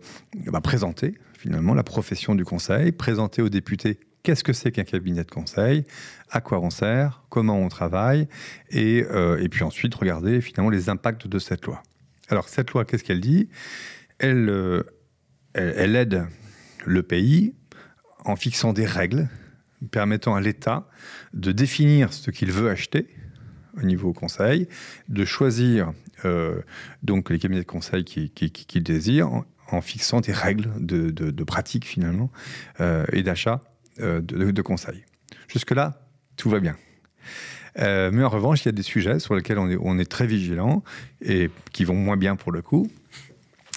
bah, présenter finalement la profession du conseil, présenter aux députés qu'est-ce que c'est qu'un cabinet de conseil, à quoi on sert, comment on travaille, et, euh, puis ensuite regarder finalement les impacts de cette loi. Alors cette loi, qu'est-ce qu'elle dit? Elle aide le pays en fixant des règles permettant à l'État de définir ce qu'il veut acheter, au niveau conseil, de choisir euh, donc les cabinets de conseil qu'il qui, en, fixant des règles de, pratique finalement euh, et d'achat euh, de, conseil. Jusque-là, tout va bien. mais en revanche, il y a des sujets sur lesquels on est, on est très vigilant et qui vont moins bien pour le coup.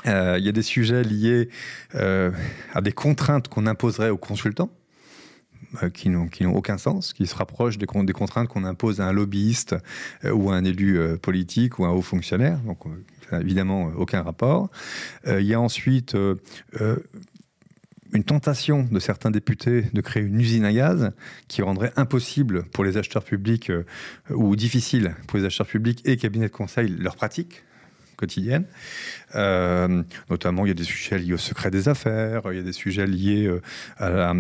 il y a des sujets liés à des contraintes qu'on imposerait aux consultants qui n'ont aucun sens, qui se rapprochent des, des contraintes qu'on impose à un lobbyiste euh, ou à un élu euh, politique ou à un haut fonctionnaire. Donc, ça n'a évidemment aucun rapport. il y a ensuite une tentation de certains députés de créer une usine à gaz qui rendrait impossible pour les acheteurs publics ou difficile pour les acheteurs publics et cabinets de conseil leur pratique quotidienne. Euh, notamment, il y a des sujets liés au secret des affaires, il y a des sujets liés euh, euh,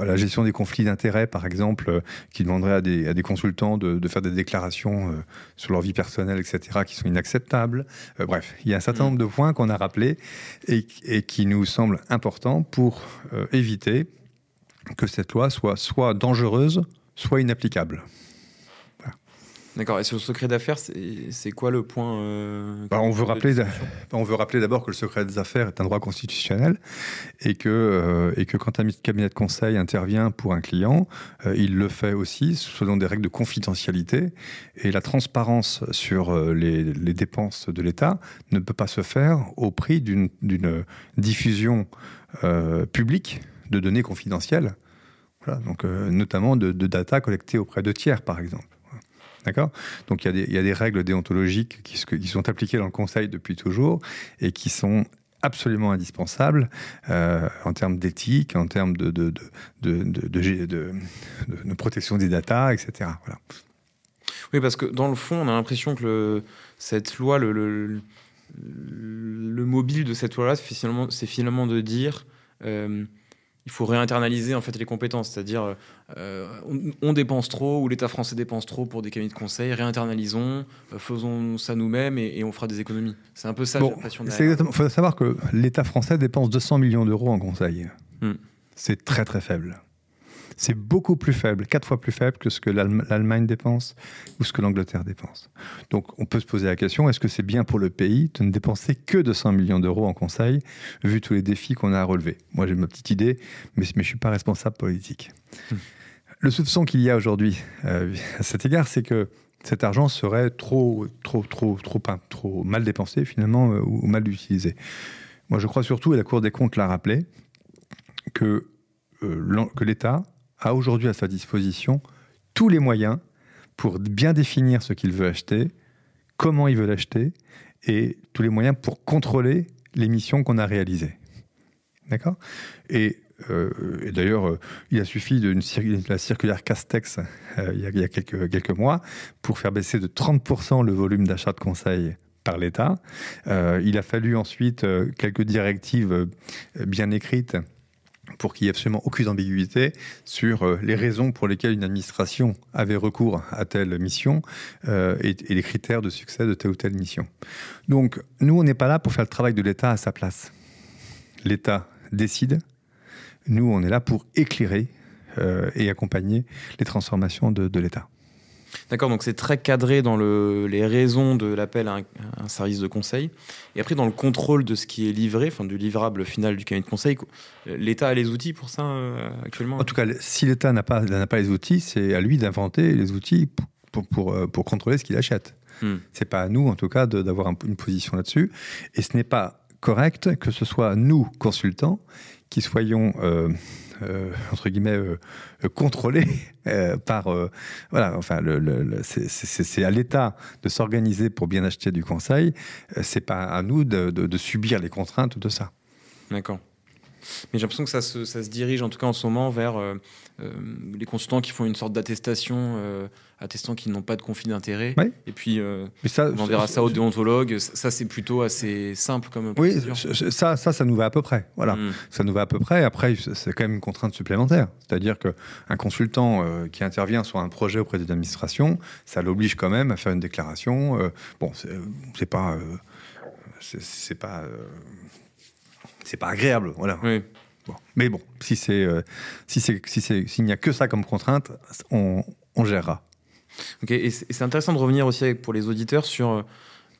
à, la, gestion des conflits d'intérêts, par exemple, qui demanderaient à des, à des consultants de, faire des déclarations sur leur vie personnelle, etc., qui sont inacceptables. bref, il y a un certain mm. nombre de points qu'on a rappelés et, et, qui nous semblent importants pour éviter que cette loi soit soit dangereuse, soit inapplicable. D'accord. Et sur le secret d'affaires, c'est quoi le point euh, bah, on, veut rappeler, on veut rappeler d'abord que le secret des affaires est un droit constitutionnel et que, euh, et que quand un cabinet de conseil intervient pour un client, euh, il le fait aussi selon des règles de confidentialité. Et la transparence sur les, les dépenses de l'État ne peut pas se faire au prix d'une diffusion publique de données confidentielles. Voilà, donc, notamment de, de data collectées auprès de tiers, par exemple. D'accord? Donc il y, a des règles déontologiques qui, sont appliquées dans le Conseil depuis toujours et qui sont absolument indispensables euh, en termes d'éthique, en termes de, protection des datas, etc. Voilà. Oui, parce que dans le fond, on a l'impression que cette loi, le, le, le, mobile de cette loi-là, c'est finalement, finalement, de dire euh, il faut réinternaliser en fait les compétences, c'est-à-dire euh, on, dépense trop ou l'État français dépense trop pour des cabinets de conseil, réinternalisons, euh, faisons ça nous-mêmes et, on fera des économies. C'est un peu ça bon, Il faut savoir que l'État français dépense 200 millions d'euros en conseil. Hmm. C'est très très faible c'est beaucoup plus faible, quatre fois plus faible que ce que l'Allemagne dépense ou ce que l'Angleterre dépense. Donc on peut se poser la question, est-ce que c'est bien pour le pays de ne dépenser que 200 millions d'euros en conseil, vu tous les défis qu'on a à relever? Moi j'ai ma petite idée, mais, je ne suis pas responsable politique. Hmm. Le soupçon qu'il y a aujourd'hui euh, à cet égard, c'est que cet argent serait trop, trop, trop, trop, trop mal dépensé finalement euh, ou mal utilisé. Moi, je crois surtout, et la Cour des comptes l'a rappelé, que, euh, que l'État a aujourd'hui à sa disposition tous les moyens pour bien définir ce qu'il veut acheter, comment il veut l'acheter, et tous les moyens pour contrôler les missions qu'on a réalisées. D'accord? Et, euh, d'ailleurs, euh, il a suffi de la circulaire Castex euh, il, y a, quelques, quelques, mois pour faire baisser de 30% le volume d'achat de conseil par l'État. il a fallu ensuite quelques directives bien écrites pour qu'il n'y ait absolument aucune ambiguïté sur euh, les raisons pour lesquelles une administration avait recours à telle mission euh, et, les critères de succès de telle ou telle mission. Donc, nous, on n'est pas là pour faire le travail de l'État à sa place. L'État décide. Nous, on est là pour éclairer euh, et accompagner les transformations de, de l'État. D'accord, donc c'est très cadré dans le, les raisons de l'appel à un, un, service de conseil. Et après, dans le contrôle de ce qui est livré, enfin du livrable final du cabinet de conseil, l'État a les outils pour ça euh, actuellement? En tout cas, si l'État n'a pas, n'a pas les outils, c'est à lui d'inventer les outils pour, pour, pour, euh, pour contrôler ce qu'il achète. Hmm. C'est pas à nous, en tout cas, d'avoir un, une position là-dessus. Et ce n'est pas correct que ce soit nous, consultants, qui soyons euh, euh, entre guillemets euh, contrôlés par voilà enfin c'est à l'État de s'organiser pour bien acheter du conseil. C'est pas à nous de, de, de, subir les contraintes de ça. D'accord mais j'ai l'impression que ça se, ça se, dirige en tout cas en ce moment vers les consultants qui font une sorte d'attestation attestant qu'ils n'ont pas de conflit d'intérêt. Et puis, euh, ça, on verra ça, au déontologue. Ça, c'est plutôt assez simple comme procédure. Oui, ça, ça, ça nous va à peu près. Voilà, mm. ça nous va à peu près. Après, c'est quand même une contrainte supplémentaire. C'est-à-dire qu'un consultant euh, qui intervient sur un projet auprès d'une administration, ça l'oblige quand même à faire une déclaration. Euh, bon, c'est pas, euh, c'est pas, c'est pas agréable. Voilà. Oui. Bon. Mais bon, si c'est, si c'est, si c'est, s'il n'y a que ça comme contrainte, on, on gérera. Ok, et c'est intéressant de revenir aussi pour les auditeurs sur euh,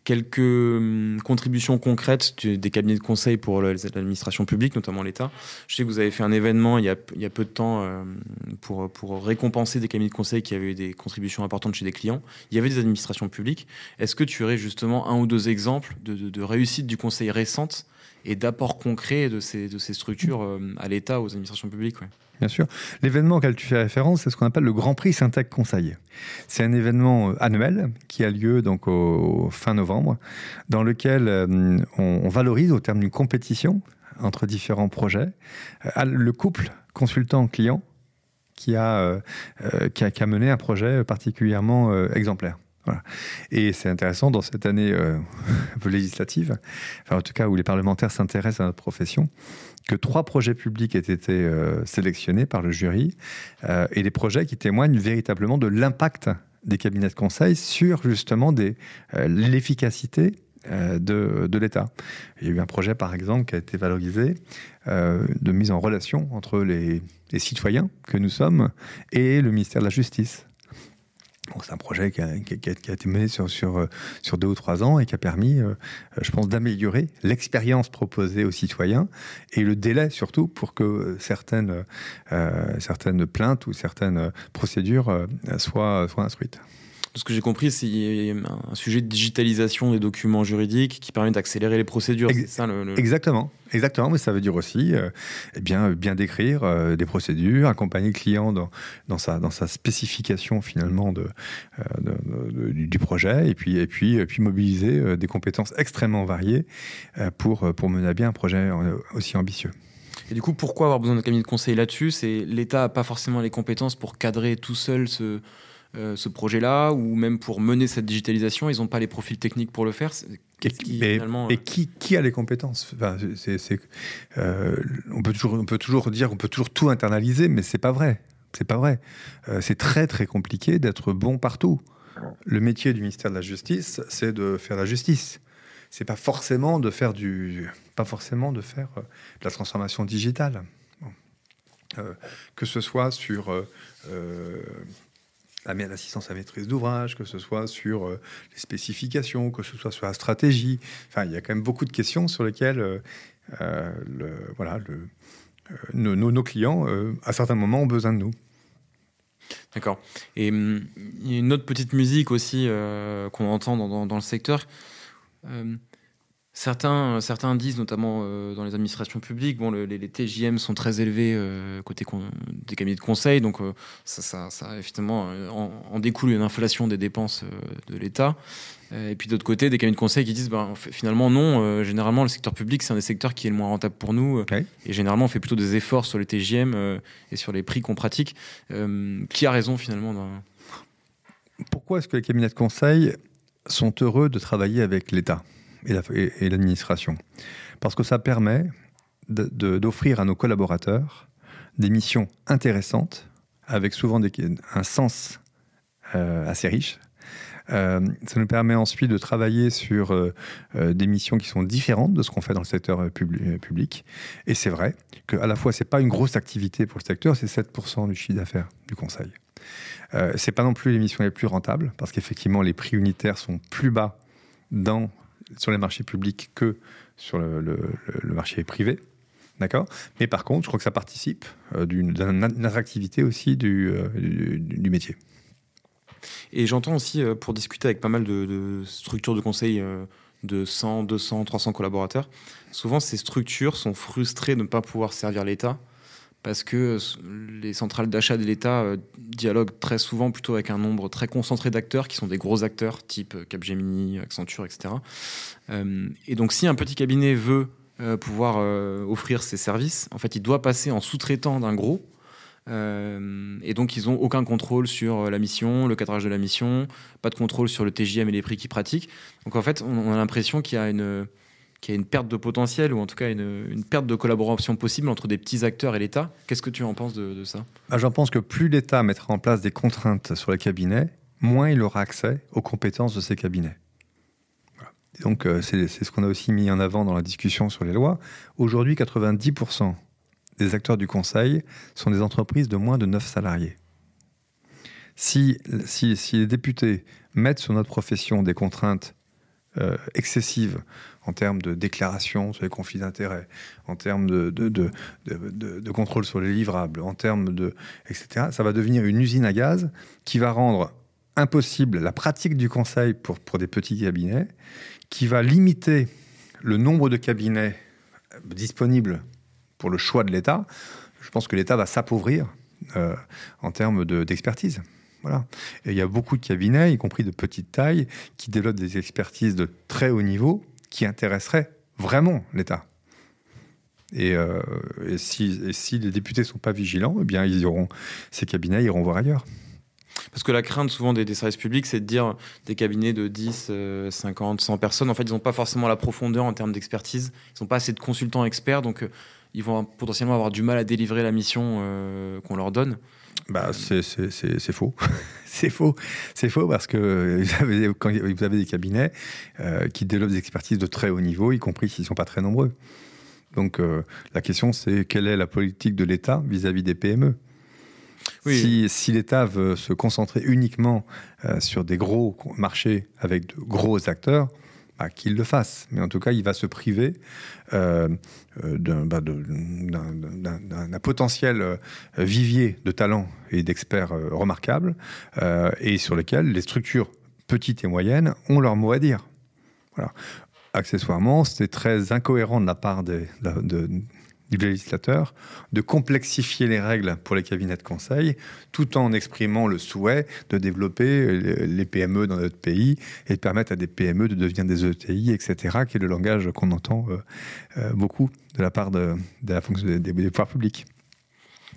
quelques hum, contributions concrètes des cabinets de conseil pour l'administration publique, notamment l'État. Je sais que vous avez fait un événement il y a, il y a peu de temps euh, pour, pour récompenser des cabinets de conseil qui avaient eu des contributions importantes chez des clients. Il y avait des administrations publiques. Est-ce que tu aurais justement un ou deux exemples de, de, de réussite du conseil récente et d'apports concrets de ces, de ces structures euh, à l'État, aux administrations publiques Bien sûr. L'événement auquel tu fais référence, c'est ce qu'on appelle le Grand Prix Syntec Conseil. C'est un événement euh, annuel qui a lieu donc au fin novembre, dans lequel euh, on, valorise au terme d'une compétition entre différents projets le couple consultant-client qui, a, qui a mené un projet particulièrement exemplaire. Et c'est intéressant dans cette année euh, législative, enfin en tout cas où les parlementaires s'intéressent à notre profession, que trois projets publics aient été euh, sélectionnés par le jury euh, et des projets qui témoignent véritablement de l'impact des cabinets de conseil sur justement l'efficacité de, l'État. Il y a eu un projet, par exemple, qui a été valorisé de mise en relation entre les, citoyens que nous sommes et le ministère de la Justice. C'est un projet qui a, qui, a, qui a, été mené sur, sur, euh, sur deux ou trois ans et qui a permis, euh, je pense, d'améliorer l'expérience proposée aux citoyens et le délai surtout pour que certaines, euh, certaines plaintes ou certaines procédures euh, soient, soient instruites ce que j'ai compris, c'est un sujet de digitalisation des documents juridiques qui permet d'accélérer les procédures. Ex ça, le, le... Exactement, exactement. Mais ça veut dire aussi, euh, eh bien, bien décrire euh, des procédures, accompagner le client dans, dans, sa, dans sa spécification finalement euh, du projet, et puis, et puis, puis mobiliser des compétences extrêmement variées pour, pour mener à bien un projet aussi ambitieux. Et du coup, pourquoi avoir besoin de cabinet de conseil là-dessus? C'est l'État n'a pas forcément les compétences pour cadrer tout seul ce ce projet-là, ou même pour mener cette digitalisation, ils n'ont pas les profils techniques pour le faire? Et, qui, et, finalement, et euh, qui, qui, a les compétences? Enfin, euh, on, peut toujours, on peut toujours dire qu'on peut toujours tout internaliser, mais c'est pas vrai. C'est pas vrai. Euh, c'est très très compliqué d'être bon partout. Le métier du ministère de la Justice, c'est de faire la justice. C'est pas forcément de faire du, pas forcément de faire de la transformation digitale. Bon. Euh, que ce soit sur l'assistance à maîtrise d'ouvrage, que ce soit sur euh, les spécifications, que ce soit sur la stratégie. Enfin, il y a quand même beaucoup de questions sur lesquelles euh, euh le, voilà, le, euh, nos, nos, clients, à certains moments, ont besoin de nous. D'accord. Et hum, une autre petite musique aussi qu'on entend dans, le secteur. Euh, Certains, certains disent, notamment euh, dans les administrations publiques, bon, le, les, les, TJM sont très élevés euh, côté des cabinets de conseil, donc euh, ça, ça, ça, effectivement en, en, découle une inflation des dépenses de l'État. Et puis d'autre côté, des cabinets de conseil qui disent, ben, finalement non, généralement le secteur public c'est un des secteurs qui est le moins rentable pour nous, okay. et généralement on fait plutôt des efforts sur les TJM et sur les prix qu'on pratique. qui a raison finalement dans... Pourquoi est-ce que les cabinets de conseil sont heureux de travailler avec l'État? Et l'administration. Parce que ça permet d'offrir à nos collaborateurs des missions intéressantes, avec souvent un sens euh, assez riche. Euh, ça nous permet ensuite de travailler sur euh, des missions qui sont différentes de ce qu'on fait dans le secteur pub public. Et c'est vrai qu'à la fois, ce n'est pas une grosse activité pour le secteur, c'est 7% du chiffre d'affaires du conseil. Euh, c'est pas non plus les missions les plus rentables, parce qu'effectivement, les prix unitaires sont plus bas dans, sur les marchés publics que sur le, marché privé. D'accord? Mais par contre, je crois que ça participe euh, d'une attractivité aussi du, euh, du, métier. Et j'entends aussi, euh, pour discuter avec pas mal de structures de conseil de 100, 200, 300 collaborateurs, souvent ces structures sont frustrées de ne pas pouvoir servir l'État parce que les centrales d'achat de l'État euh, dialoguent très souvent plutôt avec un nombre très concentré d'acteurs qui sont des gros acteurs type Capgemini, Accenture, etc. Euh, et donc si un petit cabinet veut euh, pouvoir offrir ses services, en fait, il doit passer en sous-traitant d'un gros. et donc, ils n'ont aucun contrôle sur la mission, le cadrage de la mission, pas de contrôle sur le TJM et les prix qu'ils pratiquent. Donc, en fait, on a l'impression qu'il y a une, qu'il y a une perte de potentiel ou en tout cas une, perte de collaboration possible entre des petits acteurs et l'État. Qu'est-ce que tu en penses de, ça? Ah, J'en pense que plus l'État mettra en place des contraintes sur les cabinets, moins il aura accès aux compétences de ces cabinets. donc euh, c'est ce qu'on a aussi mis en avant dans la discussion sur les lois. Aujourd'hui, 90% des acteurs du Conseil sont des entreprises de moins de 9 salariés. Si les députés mettent sur notre profession des contraintes euh, excessives en termes de déclaration sur les conflits d'intérêts, en termes de, contrôle sur les livrables, en termes de. etc., ça va devenir une usine à gaz qui va rendre impossible la pratique du conseil pour, des petits cabinets, qui va limiter le nombre de cabinets disponibles pour le choix de l'État. Je pense que l'État va s'appauvrir euh, en termes d'expertise. Voilà. Il y a beaucoup de cabinets, y compris de petite taille, qui développent des expertises de très haut niveau qui intéresserait vraiment l'État. Et, euh, si, les députés ne sont pas vigilants, eh bien, ils ces cabinets iront voir ailleurs. Parce que la crainte souvent des, services publics, c'est de dire des cabinets de 10, 50, 100 personnes, en fait, ils n'ont pas forcément la profondeur en termes d'expertise, ils n'ont pas assez de consultants experts, donc euh, ils vont potentiellement avoir du mal à délivrer la mission euh, qu'on leur donne. Bah, c'est faux. c'est faux. C'est faux parce que vous avez, quand vous avez des cabinets euh, qui développent des expertises de très haut niveau, y compris s'ils ne sont pas très nombreux. Donc euh, la question, c'est quelle est la politique de l'État vis-à-vis des PME Si, si l'État veut se concentrer uniquement euh, sur des gros marchés avec de gros acteurs, qu'il le fasse. Mais en tout cas, il va se priver euh, euh, bah, d'un potentiel euh, vivier de talents et d'experts remarquables et sur lesquels les structures petites et moyennes ont leur mot à dire. Accessoirement, c'est très incohérent de la part des, de, du législateur de complexifier les règles pour les cabinets de conseil, tout en exprimant le souhait de développer les PME dans notre pays et de permettre à des PME de devenir des ETI, etc., qui est le langage qu'on entend euh, euh, beaucoup de la part de, la fonction des, pouvoirs publics.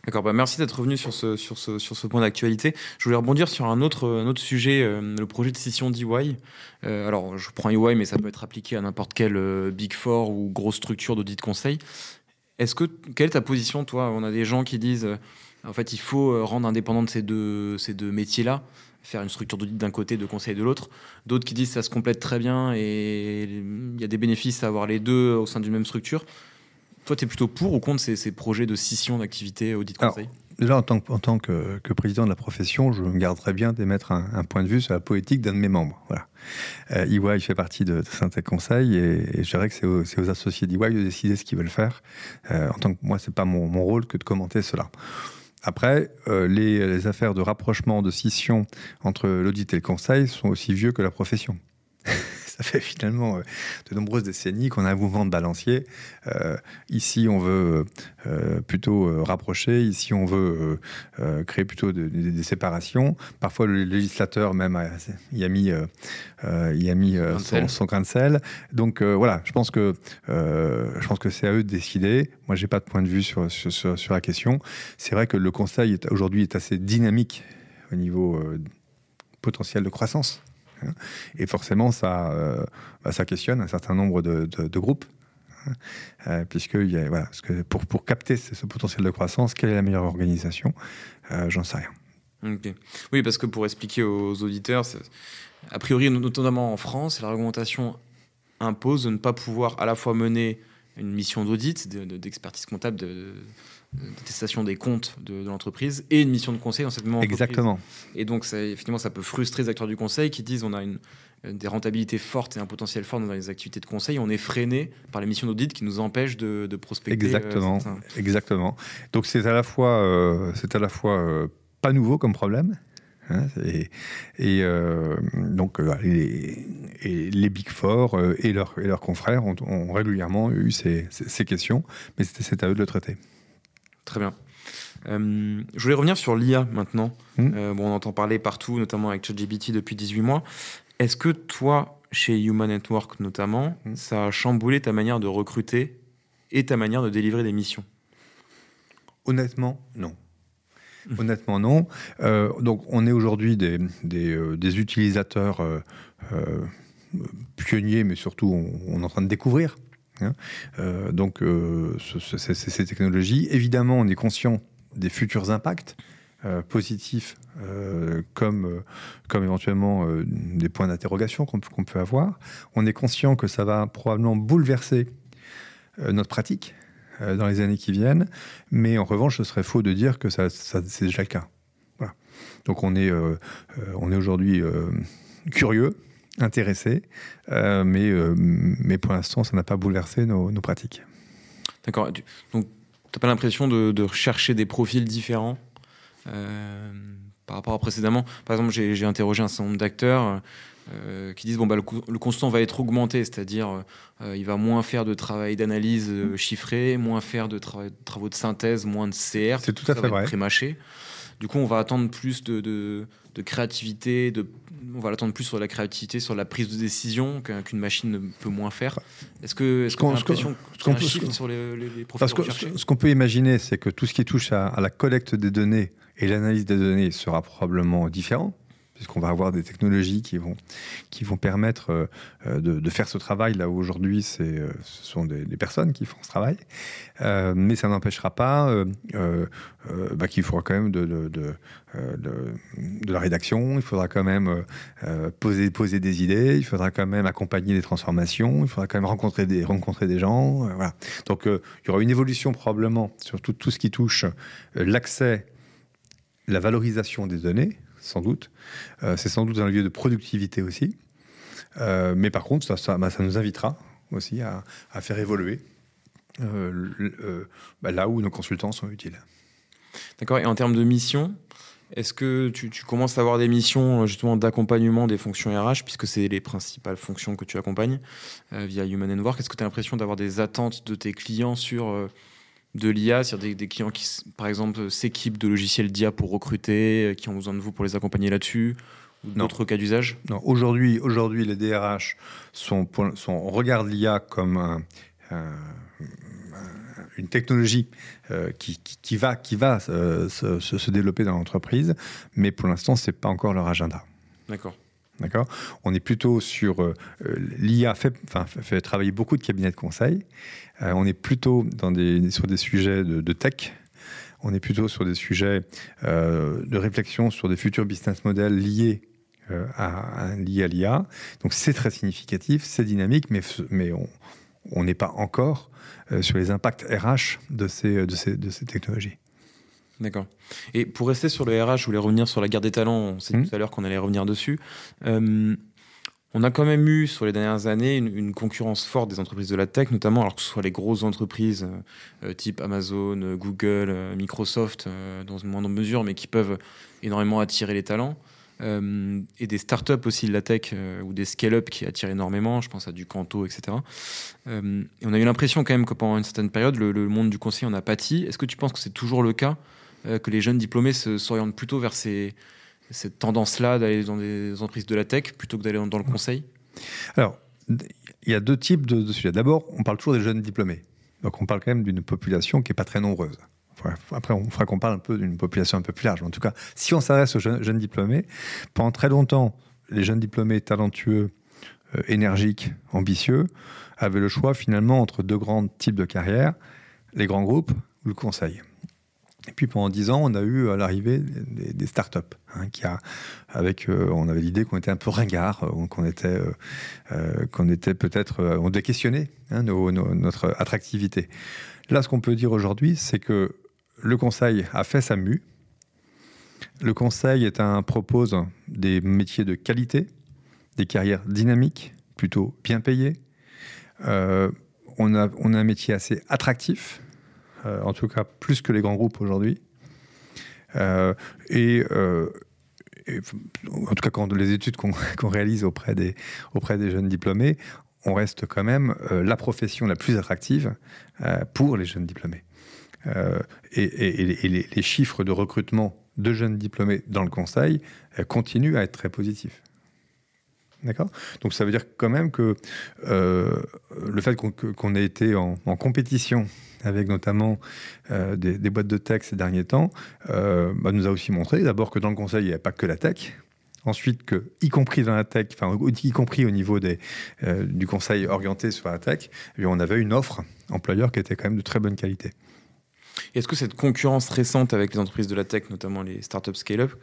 D'accord, bah merci d'être revenu sur ce, sur ce, sur ce point d'actualité. Je voulais rebondir sur un autre, un autre sujet, euh, le projet de scission d'EY. alors, je prends EY, mais ça peut être appliqué à n'importe quel Big Four ou grosse structure d'audit conseil. Est-ce que quelle est ta position, toi? On a des gens qui disent, euh, en fait, il faut euh, rendre indépendant de ces deux, ces deux métiers-là, faire une structure d'audit d'un côté, de conseil de l'autre. D'autres qui disent ça se complète très bien et il y a des bénéfices à avoir les deux au sein d'une même structure. Toi, tu es plutôt pour ou contre ces, projets de scission d'activité audit conseil? Déjà, en tant, que, président de la profession, je me garderais bien d'émettre un, point de vue sur la politique d'un de mes membres. Voilà. Euh, EY fait partie de, de Conseil et, je dirais que c'est aux, associés d'EY de décider ce qu'ils veulent faire. Euh, en tant que moi, c'est pas mon, rôle que de commenter cela. Après, euh, les, les, affaires de rapprochement, de scission entre l'audit et le conseil sont aussi vieux que la profession ça fait finalement euh, de nombreuses décennies qu'on a un mouvement de balancier. Euh, ici, on veut euh, plutôt rapprocher, ici, on veut créer plutôt des séparations. Parfois, le législateur même a, il a mis, il a mis son, grain de sel. Donc voilà, je pense que je pense que c'est à eux de décider. Moi, j'ai pas de point de vue sur, sur, sur la question. C'est vrai que le Conseil aujourd'hui est assez dynamique au niveau potentiel de croissance. Et forcément, ça, euh, bah, ça questionne un certain nombre de, groupes. Hein. Euh, puisque, pour, pour capter ce, potentiel de croissance, quelle est la meilleure organisation euh, J'en sais rien. Oui, parce que pour expliquer aux auditeurs, a priori, notamment en France, la réglementation impose de ne pas pouvoir à la fois mener une mission d'audit, d'expertise comptable, de, d'attestation des comptes de, l'entreprise et une mission de conseil dans cette même entreprise. Exactement. Et donc, ça, effectivement, ça peut frustrer les acteurs du conseil qui disent on a une, des rentabilités fortes et un potentiel fort dans les activités de conseil. On est freiné par les missions d'audit qui nous empêchent de, prospecter. Exactement. Exactement. Donc, c'est à la fois, c'est à la fois pas nouveau comme problème. Hein, et, euh, donc euh, les, les, Big Four euh, et, leurs, et leurs confrères ont, régulièrement eu ces, ces, questions, mais c'est à eux de le traiter. Très bien. je voulais revenir sur l'IA maintenant. Hmm. bon, on entend parler partout, notamment avec ChatGPT depuis 18 mois. Est-ce que toi, chez Human Network notamment, hmm. ça a chamboulé ta manière de recruter et ta manière de délivrer des missions? Honnêtement, non. Honnêtement, non. Euh, donc, on est aujourd'hui des, des, euh, utilisateurs euh, pionniers, mais surtout, on, est en train de découvrir. Hein. donc, ces technologies. Évidemment, on est conscient des futurs impacts. positifs comme, comme éventuellement des points d'interrogation qu'on peut avoir. On est conscient que ça va probablement bouleverser notre pratique, euh, dans les années qui viennent. Mais en revanche, ce serait faux de dire que ça, c'est déjà le cas. Donc on est, euh, euh, on est aujourd'hui curieux, intéressé, mais, mais pour l'instant, ça n'a pas bouleversé nos, pratiques. D'accord. Donc, tu n'as pas l'impression de, de, rechercher des profils différents par rapport à précédemment? Par exemple, j'ai interrogé un certain nombre d'acteurs euh, qui disent bon bah le, constant va être augmenté, c'est-à-dire euh, euh, il va moins faire de travail d'analyse chiffré, moins faire de, travaux de synthèse, moins de CR. C'est tout, à fait vrai. Prémâché. Du coup, on va attendre plus de, de, créativité, de, on va l'attendre plus sur la créativité, sur la prise de décision qu'une machine ne peut moins faire. Est-ce que, est-ce qu'on a l'impression sur les, profils Ce qu'on peut imaginer, c'est que tout ce qui touche à la collecte des données et l'analyse des données sera probablement différent puisqu'on va avoir des technologies qui vont, qui vont permettre euh, euh, de, faire ce travail. Là où aujourd'hui euh, ce sont des, personnes qui font ce travail. mais ça n'empêchera pas bah, qu'il faudra quand même de, de, la rédaction, il faudra quand même poser, poser des idées, il faudra quand même accompagner les transformations, il faudra quand même rencontrer des, rencontrer des gens. Donc il y aura une évolution probablement sur tout ce qui touche l'accès, la valorisation des données sans doute. Euh, c'est sans doute un lieu de productivité aussi. Euh, mais par contre, ça, bah, ça, nous invitera aussi à, faire évoluer euh, bah, là où nos consultants sont utiles. D'accord. Et en termes de mission, est-ce que tu, commences à avoir des missions justement d'accompagnement des fonctions RH, puisque c'est les principales fonctions que tu accompagnes via Human and Work? Est-ce que tu as l'impression d'avoir des attentes de tes clients sur de l'IA, sur des, des, clients qui, par exemple, s'équipent de logiciels d'IA pour recruter, euh, qui ont besoin de vous pour les accompagner là-dessus ou d'autres cas d'usage? Non, aujourd'hui, aujourd'hui, les DRH sont, sont on regarde l'IA comme une technologie euh, qui, qui, va, qui va euh, se, se, développer dans l'entreprise, mais pour l'instant, c'est pas encore leur agenda. D'accord. D'accord? On est plutôt sur l'IA fait, fait, travailler beaucoup de cabinets de conseil. Euh, on est plutôt dans des, sur des sujets de, tech. On est plutôt sur des sujets euh, de réflexion sur des futurs business models liés euh, à, l'IA. Donc c'est très significatif, c'est dynamique, mais, mais on n'est pas encore sur les impacts RH de ces, de ces, de ces technologies. D'accord. Et pour rester sur le RH, je voulais revenir sur la guerre des talents. On sait mmh. tout à l'heure qu'on allait revenir dessus. On a quand même eu sur les dernières années une, concurrence forte des entreprises de la tech, notamment alors que ce soit les grosses entreprises euh, euh, type Amazon, euh, Google, Microsoft, dans une moindre mesure, mais qui peuvent énormément attirer les talents. et des startups aussi de la tech ou des scale-up qui attirent énormément, je pense à du Canto, etc. et on a eu l'impression quand même que pendant une certaine période, le, monde du conseil en a pâti. Est-ce que tu penses que c'est toujours le cas, que les jeunes diplômés s'orientent plutôt vers ces cette tendance-là d'aller dans des entreprises de la tech plutôt que d'aller dans le conseil? Alors, il y a deux types de, sujets. D'abord, on parle toujours des jeunes diplômés. Donc on parle quand même d'une population qui n'est pas très nombreuse. Après, on fera qu'on parle un peu d'une population un peu plus large. En tout cas, si on s'adresse aux jeunes, diplômés, pendant très longtemps, les jeunes diplômés talentueux, euh, énergiques, ambitieux, avaient le choix finalement entre deux grands types de carrières, les grands groupes ou le conseil. Et puis pendant dix ans, on a eu l'arrivée des, des startups, hein, qui a, avec, euh, on avait l'idée qu'on était un peu ringard, euh, qu'on était, euh, qu'on était peut-être, on devait questionner hein, notre attractivité. Là, ce qu'on peut dire aujourd'hui, c'est que le conseil a fait sa mue. Le conseil est un, propose des métiers de qualité, des carrières dynamiques, plutôt bien payées. On, a, on a un métier assez attractif, en tout cas plus que les grands groupes aujourd'hui. Euh, et, en tout cas, quand les études qu'on réalise auprès des, auprès des jeunes diplômés, on reste quand même la profession la plus attractive pour les jeunes diplômés. et, les, chiffres de recrutement de jeunes diplômés dans le conseil continuent à être très positifs. D'accord? Donc ça veut dire quand même que euh, le fait qu'on ait été en, compétition avec notamment euh, des, boîtes de tech ces derniers temps, euh, bah, nous a aussi montré d'abord que dans le conseil, il n'y avait pas que la tech. Ensuite, que, y compris dans la tech, enfin, y compris au niveau des, du conseil orienté sur la tech, eh on avait une offre employeur qui était quand même de très bonne qualité. Est-ce que cette concurrence récente avec les entreprises de la tech, notamment les startups scale-up,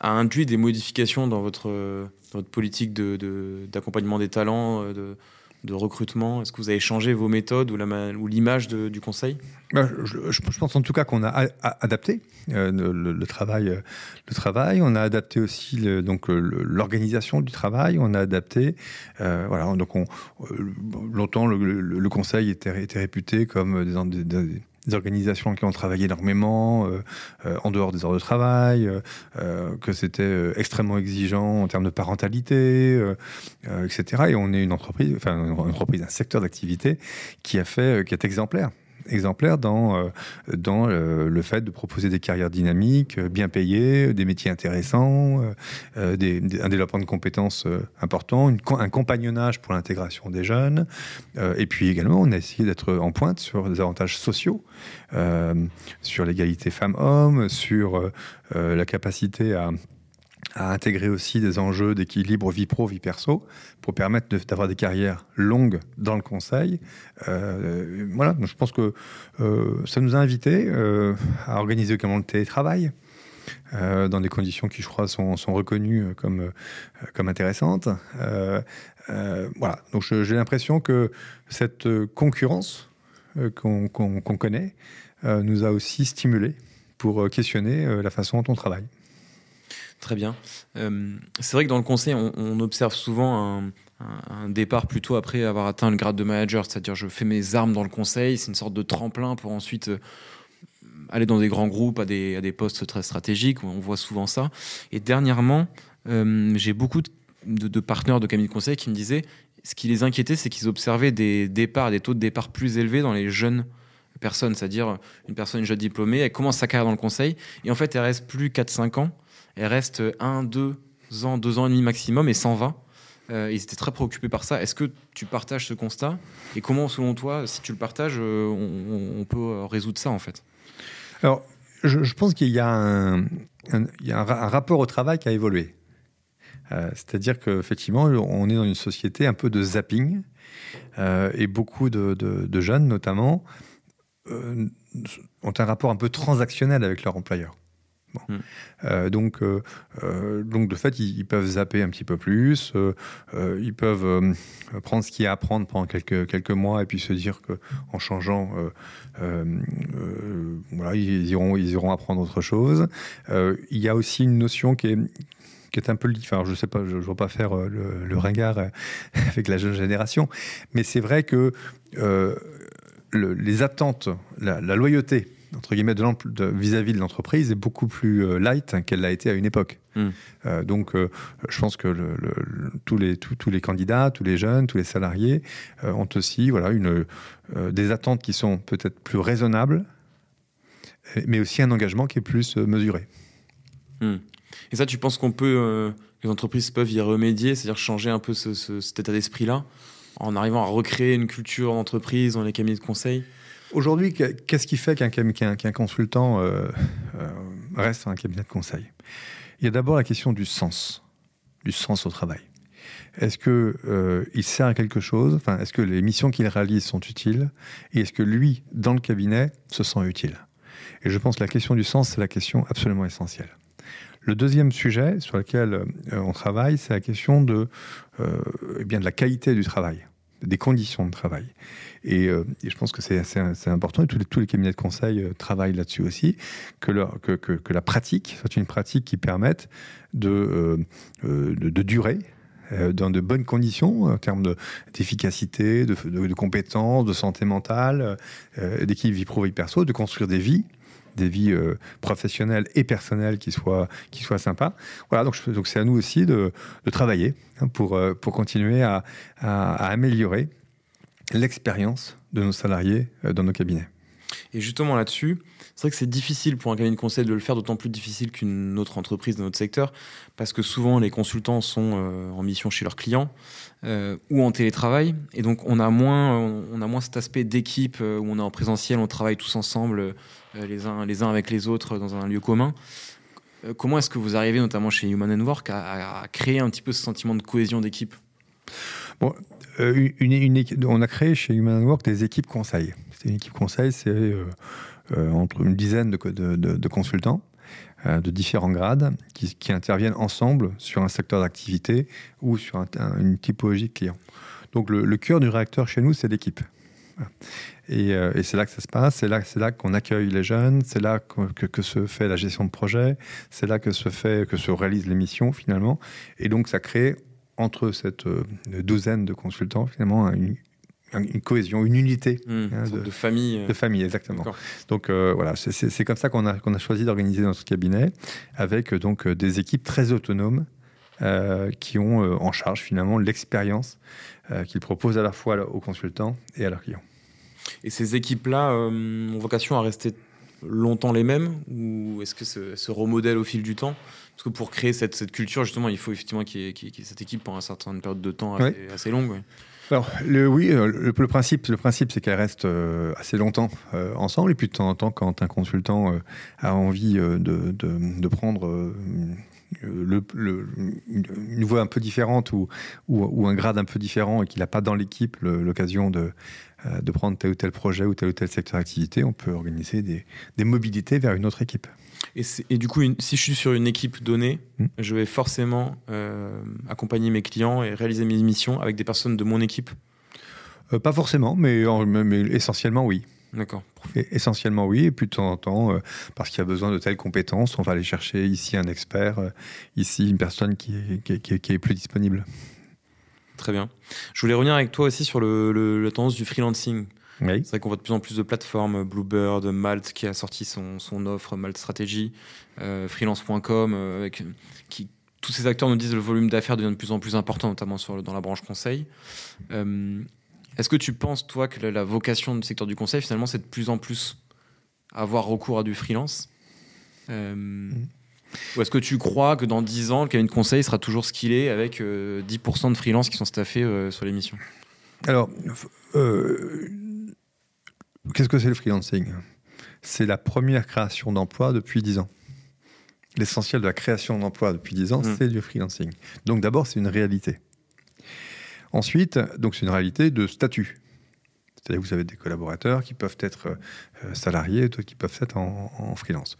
a induit des modifications dans votre, politique d'accompagnement de, des talents, euh, de recrutement Est-ce que vous avez changé vos méthodes ou l'image du conseil? Je, pense en tout cas qu'on a, adapté euh, le, travail, euh, le travail. On a adapté aussi donc l'organisation du travail. On a adapté. voilà. Donc on, longtemps le, conseil était, était réputé comme des, des des organisations qui ont travaillé énormément euh, euh, en dehors des heures de travail, euh, que c'était extrêmement exigeant en termes de parentalité, etc. Et on est une entreprise, enfin une entreprise, un secteur d'activité qui a fait, qui est exemplaire exemplaire dans, euh, dans euh, le fait de proposer des carrières dynamiques, euh, bien payées, des métiers intéressants, un développement de compétences important, un compagnonnage pour l'intégration des jeunes. et puis également, on a essayé d'être en pointe sur des avantages sociaux, sur l'égalité femmes-hommes, sur la capacité à à intégrer aussi des enjeux d'équilibre vie pro, vie perso, pour permettre d'avoir des carrières longues dans le conseil. Euh, voilà, je pense que euh, ça nous a invités euh, à organiser également le télétravail. dans des conditions qui, je crois, sont, sont reconnues comme, comme intéressantes. voilà, donc j'ai l'impression que cette concurrence qu'on connaît nous a aussi stimulés pour questionner la façon dont on travaille. Très bien. Euh, c'est vrai que dans le conseil, on, observe souvent un, départ plutôt après avoir atteint le grade de manager, c'est-à-dire je fais mes armes dans le conseil, c'est une sorte de tremplin pour ensuite euh, aller dans des grands groupes, à des, postes très stratégiques, on voit souvent ça. Et dernièrement, euh, j'ai beaucoup de, partenaires de cabinets de conseil qui me disaient, ce qui les inquiétait, c'est qu'ils observaient des départs, des taux de départ plus élevés dans les jeunes personnes, c'est-à-dire une personne, une jeune diplômée, elle commence sa carrière dans le conseil, et en fait elle reste plus 4-5 ans, elle reste 1, 2 ans, 2 ans et demi maximum et 120. Euh, ils étaient très préoccupés par ça. Est-ce que tu partages ce constat? Et comment, selon toi, si tu le partages, euh, on, peut euh, résoudre ça en fait? Alors, je, pense qu'il y a, un, rapport au travail qui a évolué. C'est-à-dire qu'effectivement, on est dans une société un peu de zapping et beaucoup de jeunes, notamment, ont un rapport un peu transactionnel avec leur employeur. Hmm. Euh, donc, euh, euh, donc, de fait, ils, peuvent zapper un petit peu plus. ils peuvent prendre ce qu'il y a à apprendre pendant quelques, quelques mois et puis se dire qu'en changeant, voilà, ils iront, ils iront apprendre autre chose. il y a aussi une notion qui est, qui est un peu, enfin, je sais pas, je ne veux pas faire le, ringard avec la jeune génération, mais c'est vrai que les attentes, la loyauté entre guillemets, vis-à-vis de, l'entreprise est beaucoup plus euh, light qu'elle l'a été à une époque. Hmm. Euh, donc, euh, je pense que tous, les, tous, les candidats, tous les jeunes, tous les salariés ont aussi voilà, une, des attentes qui sont peut-être plus raisonnables, mais aussi un engagement qui est plus mesuré. Hmm. Et ça, tu penses qu'on peut, les entreprises peuvent y remédier, c'est-à-dire changer un peu cet état d'esprit-là, en arrivant à recréer une culture d'entreprise dans les cabinets de conseil? Aujourd'hui, qu'est-ce qui fait qu'un consultant euh, euh, reste un cabinet de conseil? Il y a d'abord la question du sens, du sens au travail. Est-ce qu'il euh, sert à quelque chose? Enfin, Est-ce que les missions qu'il réalise sont utiles? Et est-ce que lui, dans le cabinet, se sent utile? Et je pense que la question du sens, c'est la question absolument essentielle. Le deuxième sujet sur lequel on travaille, c'est la question de, eh bien de la qualité du travail. Des conditions de travail. Et, je pense que c'est assez, important, et tous les, cabinets de conseil travaillent là-dessus aussi, que, la pratique soit une pratique qui permette de, de, durer, dans de bonnes conditions en termes d'efficacité, de, de, compétences, de santé mentale, d'équilibre vie pro vie perso, de construire des vies des vies euh, professionnelles et personnelles qui soient, qui soient sympas. Voilà, donc, c'est à nous aussi de, de travailler hein, pour, euh, pour continuer à, à, améliorer l'expérience de nos salariés euh, dans nos cabinets. Et justement là-dessus, c'est vrai que c'est difficile pour un cabinet de conseil de le faire, d'autant plus difficile qu'une autre entreprise de notre secteur, parce que souvent les consultants sont en mission chez leurs clients ou en télétravail, et donc on a moins, on a moins cet aspect d'équipe où on est en présentiel, on travaille tous ensemble euh, les, uns, les uns avec les autres dans un lieu commun. Euh, comment est-ce que vous arrivez, notamment chez Human Work, à, créer un petit peu ce sentiment de cohésion d'équipe? Bon, euh, On a créé chez Human Work des équipes conseils. C'est une équipe conseil, c'est entre une dizaine de, consultants de différents grades qui, interviennent ensemble sur un secteur d'activité ou sur une typologie de client. Donc le, cœur du réacteur chez nous, c'est l'équipe. Euh, et, c'est là que ça se passe, c'est là, là qu'on accueille les jeunes, c'est là que, que, se fait la gestion de projet, c'est là que se, fait, que se réalise l'émission finalement. Et donc ça crée entre cette euh, douzaine de consultants finalement une, une cohésion, une unité mmh, hein, de, famille. Euh. De famille, exactement. Donc voilà, c'est comme ça qu'on a, qu'on a choisi d'organiser notre cabinet, avec donc des équipes très autonomes qui ont en charge finalement l'expérience qu'ils proposent à la fois aux consultants et à leurs clients. Et ces équipes-là euh, ont vocation à rester longtemps les mêmes ou est-ce que se, se remodèlent au fil du temps? Parce que pour créer cette, cette, culture, justement, il faut effectivement qu'il y, ait cette équipe pendant une certaine période de temps assez, longue. Alors, le, oui, euh, le, principe, le principe c'est qu'elle reste euh, assez longtemps ensemble. Et puis, de temps en temps, quand un consultant a envie de, prendre une voie un peu différente ou, un grade un peu différent et qu'il n'a pas dans l'équipe l'occasion de, euh, prendre tel ou tel projet ou tel ou tel secteur d'activité, on peut organiser des, mobilités vers une autre équipe. Et, et du coup, si je suis sur une équipe donnée, hmm. je vais forcément euh, accompagner mes clients et réaliser mes missions avec des personnes de mon équipe euh, Pas forcément, mais, mais essentiellement oui. D'accord. Essentiellement oui, et puis de temps en temps, euh, parce qu'il y a besoin de telles compétences, on va aller chercher ici un expert, euh, ici une personne qui est, qui, est, plus disponible. Très bien. Je voulais revenir avec toi aussi sur le, la tendance du freelancing. Oui. C'est vrai qu'on voit de plus en plus de plateformes, Bluebird, Malt qui a sorti son, son offre, Malt Strategy, euh, freelance.com, avec qui, tous ces acteurs nous disent que le volume d'affaires devient de plus en plus important, notamment sur, dans la branche conseil. Est-ce que tu penses, toi, que la, vocation du secteur du conseil, finalement, c'est de plus en plus avoir recours à du freelance? Euh, mm. Ou est-ce que tu crois que dans 10 ans, le cabinet de conseil sera toujours ce qu'il est avec 10% euh, de freelance qui sont staffés euh, sur l'émission? Alors, qu'est-ce que c'est le freelancing? C'est la première création d'emplois depuis 10 ans. L'essentiel de la création d'emplois depuis 10 ans, mm. c'est du freelancing. Donc d'abord, c'est une réalité. Ensuite, donc c'est une réalité de statut. C'est-à-dire que vous avez des collaborateurs qui peuvent être euh, salariés, d'autres qui peuvent être en, freelance.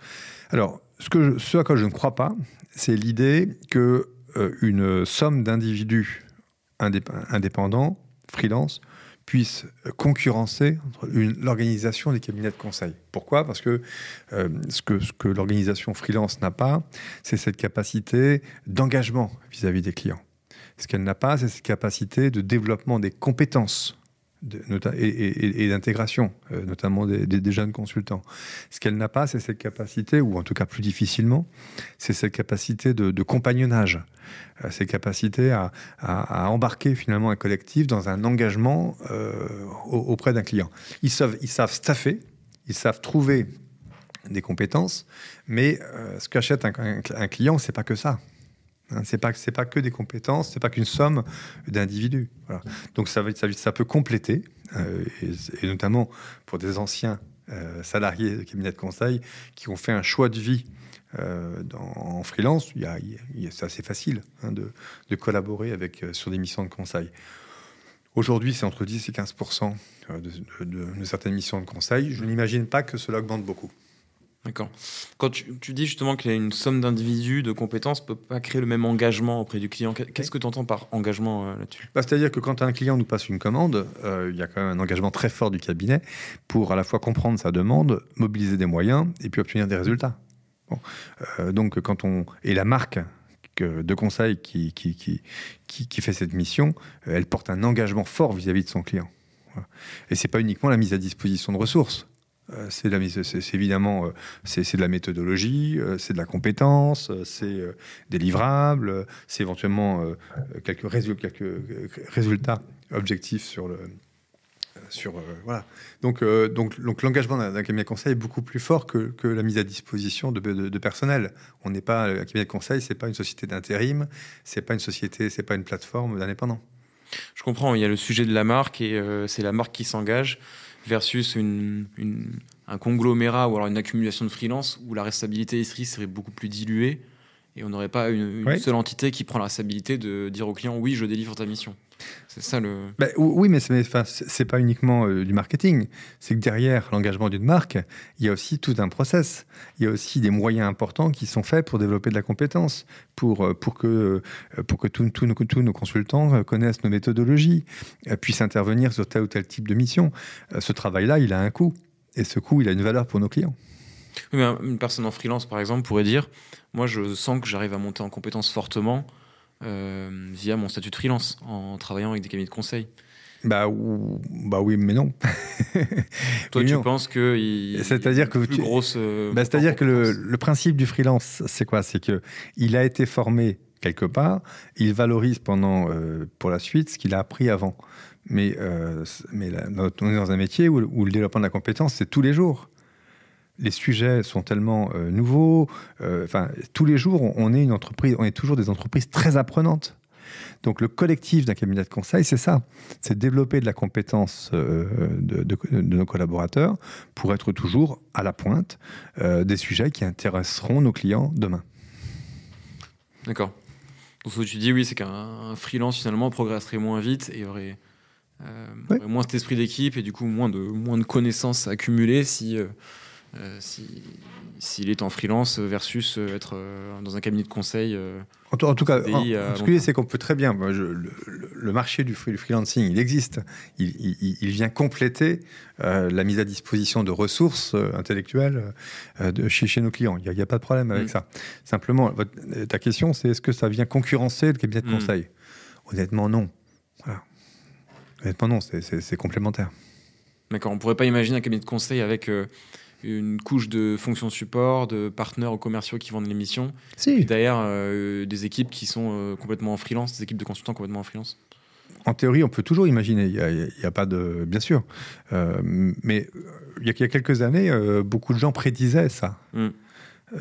Alors, ce, que ce à quoi je ne crois pas, c'est l'idée que euh, une somme d'individus indépendants, freelance, puisse concurrencer l'organisation des cabinets de conseil. Pourquoi? Parce euh, que, ce que l'organisation freelance n'a pas, c'est cette capacité d'engagement vis-à-vis des clients. Ce qu'elle n'a pas, c'est cette capacité de développement des compétences et, d'intégration, euh, notamment des, jeunes consultants. Ce qu'elle n'a pas, c'est cette capacité, ou en tout cas plus difficilement, c'est cette capacité de, compagnonnage, euh, cette capacité à, embarquer finalement un collectif dans un engagement euh, auprès d'un client. Ils savent, ils savent staffer, ils savent trouver des compétences, mais ce qu'achète un, un, un client, c'est pas que ça. Hein, c'est pas c'est pas que des compétences, c'est pas qu'une somme d'individus. Donc ça, peut compléter, euh, et, notamment pour des anciens euh, salariés de cabinet de conseil qui ont fait un choix de vie euh, en freelance. C'est assez facile hein, de, collaborer avec sur des missions de conseil. Aujourd'hui, c'est entre 10 et 15 de, de, certaines missions de conseil. Je n'imagine pas que cela augmente beaucoup. D'accord. Quand tu, dis justement qu'il y a une somme d'individus, de compétences, ne peut pas créer le même engagement auprès du client. Qu'est-ce que tu entends par engagement euh, là-dessus? Bah, C'est-à-dire que quand un client nous passe une commande, euh, il y a quand même un engagement très fort du cabinet pour à la fois comprendre sa demande, mobiliser des moyens et puis obtenir des résultats. Euh, donc quand on et la marque de conseil qui, qui, qui, qui, fait cette mission, elle porte un engagement fort vis-à-vis -vis de son client. Et c'est pas uniquement la mise à disposition de ressources. Euh, c'est évidemment euh, c'est de la méthodologie, euh, c'est de la compétence, c'est des livrables, c'est éventuellement quelques, résultats, objectifs sur le sur voilà. Donc donc donc l'engagement d'un cabinet de conseil est beaucoup plus fort que, que la mise à disposition de, de, personnel. On n'est pas un cabinet de conseil, c'est pas une société d'intérim, c'est pas une société, c'est pas une plateforme d'indépendants. Je comprends. Il y a le sujet de la marque et c'est la marque qui s'engage versus une, un conglomérat ou alors une accumulation de freelance où la restabilité serait beaucoup plus diluée et on n'aurait pas une, seule entité qui prend la responsabilité de dire au client oui, je délivre ta mission. C'est ça le. Bah, oui, mais c'est n'est pas uniquement euh, du marketing. C'est que derrière l'engagement d'une marque, il y a aussi tout un process. Il y a aussi des moyens importants qui sont faits pour développer de la compétence, pour, euh, pour que, euh, pour que tous nos, tous nos consultants connaissent nos méthodologies, puissent intervenir sur tel ou tel type de mission. Ce travail-là, il a un coût. Et ce coût, il a une valeur pour nos clients. Une personne en freelance, par exemple, pourrait dire Moi, je sens que j'arrive à monter en compétence fortement euh, via mon statut de freelance, en travaillant avec des cabinets de conseil. Bah, bah oui, mais non. Toi, tu penses que c'est-à-dire que plus grosse. Euh, bah, c'est-à-dire que le, le, principe du freelance, c'est quoi? C'est que il a été formé quelque part, il valorise pendant euh, pour la suite ce qu'il a appris avant. Mais, euh, mais on est dans un métier où, le développement de la compétence, c'est tous les jours. Les sujets sont tellement euh, nouveaux. Euh, enfin, tous les jours, on, est une entreprise, on est toujours des entreprises très apprenantes. Donc, le collectif d'un cabinet de conseil, c'est ça c'est développer de la compétence de, nos collaborateurs pour être toujours à la pointe des sujets qui intéresseront nos clients demain. D'accord. Donc, ce que tu dis, oui, c'est qu'un freelance, finalement, progresserait moins vite et aurait euh, moins cet esprit d'équipe et du coup moins de, moins de connaissances accumulées si, euh, euh, s'il est en freelance versus être dans un cabinet de conseil. En, tout cas, ce que je c'est qu'on peut très bien. le, marché du, freelancing, il existe. Il, vient compléter la mise à disposition de ressources intellectuelles de, chez, chez, nos clients. Il n'y a, pas de problème avec mm. ça. Simplement, ta question, c'est est-ce que ça vient concurrencer le cabinet de mm. conseil? Honnêtement, non. Voilà. Honnêtement, non, c'est complémentaire. D'accord, on ne pourrait pas imaginer un cabinet de conseil avec euh, une couche de fonctions support, de partenaires commerciaux qui vendent l'émission, si. derrière euh, des équipes qui sont euh, complètement en freelance, des équipes de consultants complètement en freelance en théorie, on peut toujours imaginer. Il n'y a, pas de. Bien sûr. mais il y, a, quelques années, beaucoup de gens prédisaient ça. Mm.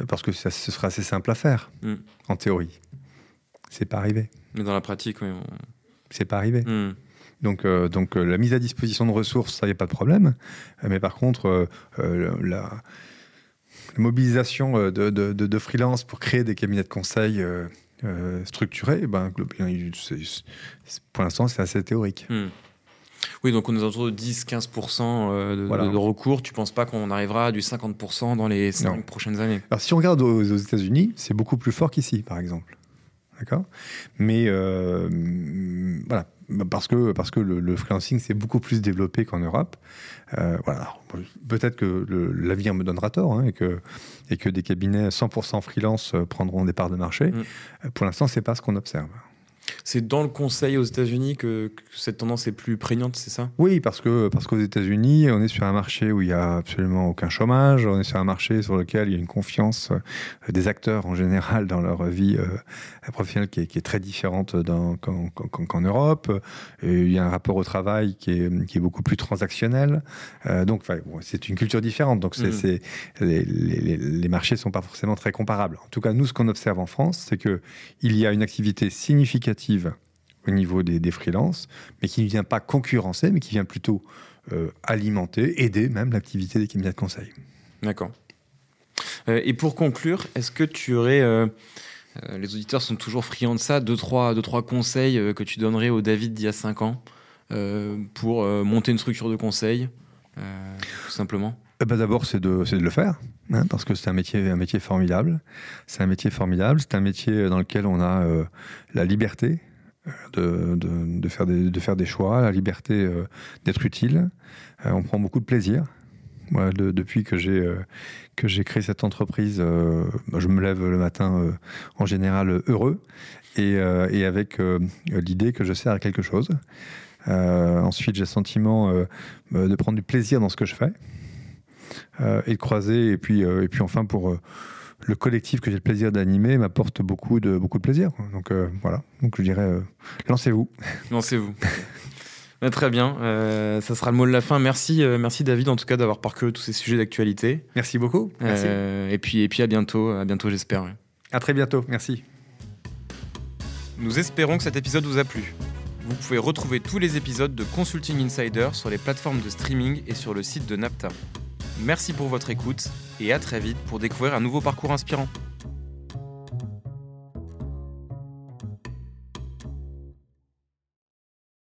parce que ça, ce serait assez simple à faire, mm. en théorie. C'est pas arrivé. Mais dans la pratique, oui. C'est pas arrivé. Mm. Donc, euh, donc euh, la mise à disposition de ressources, ça, n'y a pas de problème. Euh, mais par contre, la, mobilisation de, de, de, freelance pour créer des cabinets de conseil structurés, ben, pour l'instant, c'est assez théorique. Hmm. Oui, donc on est autour de 10-15% de, recours. Tu ne penses pas qu'on arrivera à du 50% dans les 5 prochaines années? Alors si on regarde aux, aux États-Unis, c'est beaucoup plus fort qu'ici, par exemple. D'accord? Mais voilà, bah, parce que, parce que le, freelancing s'est beaucoup plus développé qu'en Europe. Euh, voilà. Peut-être que l'avenir me donnera tort hein, et, que, et que des cabinets 100% freelance euh, prendront des parts de marché. Mm. Euh, pour l'instant, ce n'est pas ce qu'on observe. C'est dans le Conseil aux États-Unis que, cette tendance est plus prégnante, c'est ça? Oui, parce que parce qu'aux États-Unis, on est sur un marché où il y a absolument aucun chômage. On est sur un marché sur lequel il y a une confiance euh, des acteurs en général dans leur vie euh, professionnelle qui est, très différente qu'en Europe. Et il y a un rapport au travail qui est, qui est beaucoup plus transactionnel. Euh, donc, c'est une culture différente. Donc, c'est, mm. les, les, les, marchés ne sont pas forcément très comparables. En tout cas, nous, ce qu'on observe en France, c'est que il y a une activité significative au niveau des, des freelances, mais qui ne vient pas concurrencer, mais qui vient plutôt euh, alimenter, aider même l'activité des cabinets de conseil. D'accord. Euh, et pour conclure, est-ce que tu aurais, euh, les auditeurs sont toujours friands de ça, deux trois, deux, trois conseils que tu donnerais au David d'il y a cinq ans pour monter une structure de conseil, tout simplement? Eh ben, D'abord, c'est de, le faire, hein, parce que c'est un métier, formidable. C'est un métier formidable, c'est un métier dans lequel on a euh, la liberté de, de, faire des, choix, la liberté euh, d'être utile. Euh, on prend beaucoup de plaisir. Depuis que j'ai créé cette entreprise, je me lève le matin en général heureux et, et avec l'idée que je sers à quelque chose. ensuite, j'ai le sentiment de prendre du plaisir dans ce que je fais. Euh, et de croiser. Et puis, euh, et puis enfin, pour euh, le collectif que j'ai le plaisir d'animer m'apporte beaucoup de, beaucoup de plaisir. Donc voilà, donc je dirais, lancez-vous. Lancez-vous. Très bien, ça sera le mot de la fin. Merci, merci David en tout cas d'avoir parcouru tous ces sujets d'actualité. Merci beaucoup. Merci. et puis et puis à bientôt, à bientôt j'espère. À très bientôt, merci. Nous espérons que cet épisode vous a plu. Vous pouvez retrouver tous les épisodes de Consulting Insider sur les plateformes de streaming et sur le site de Napta. Merci pour votre écoute et à très vite pour découvrir un nouveau parcours inspirant.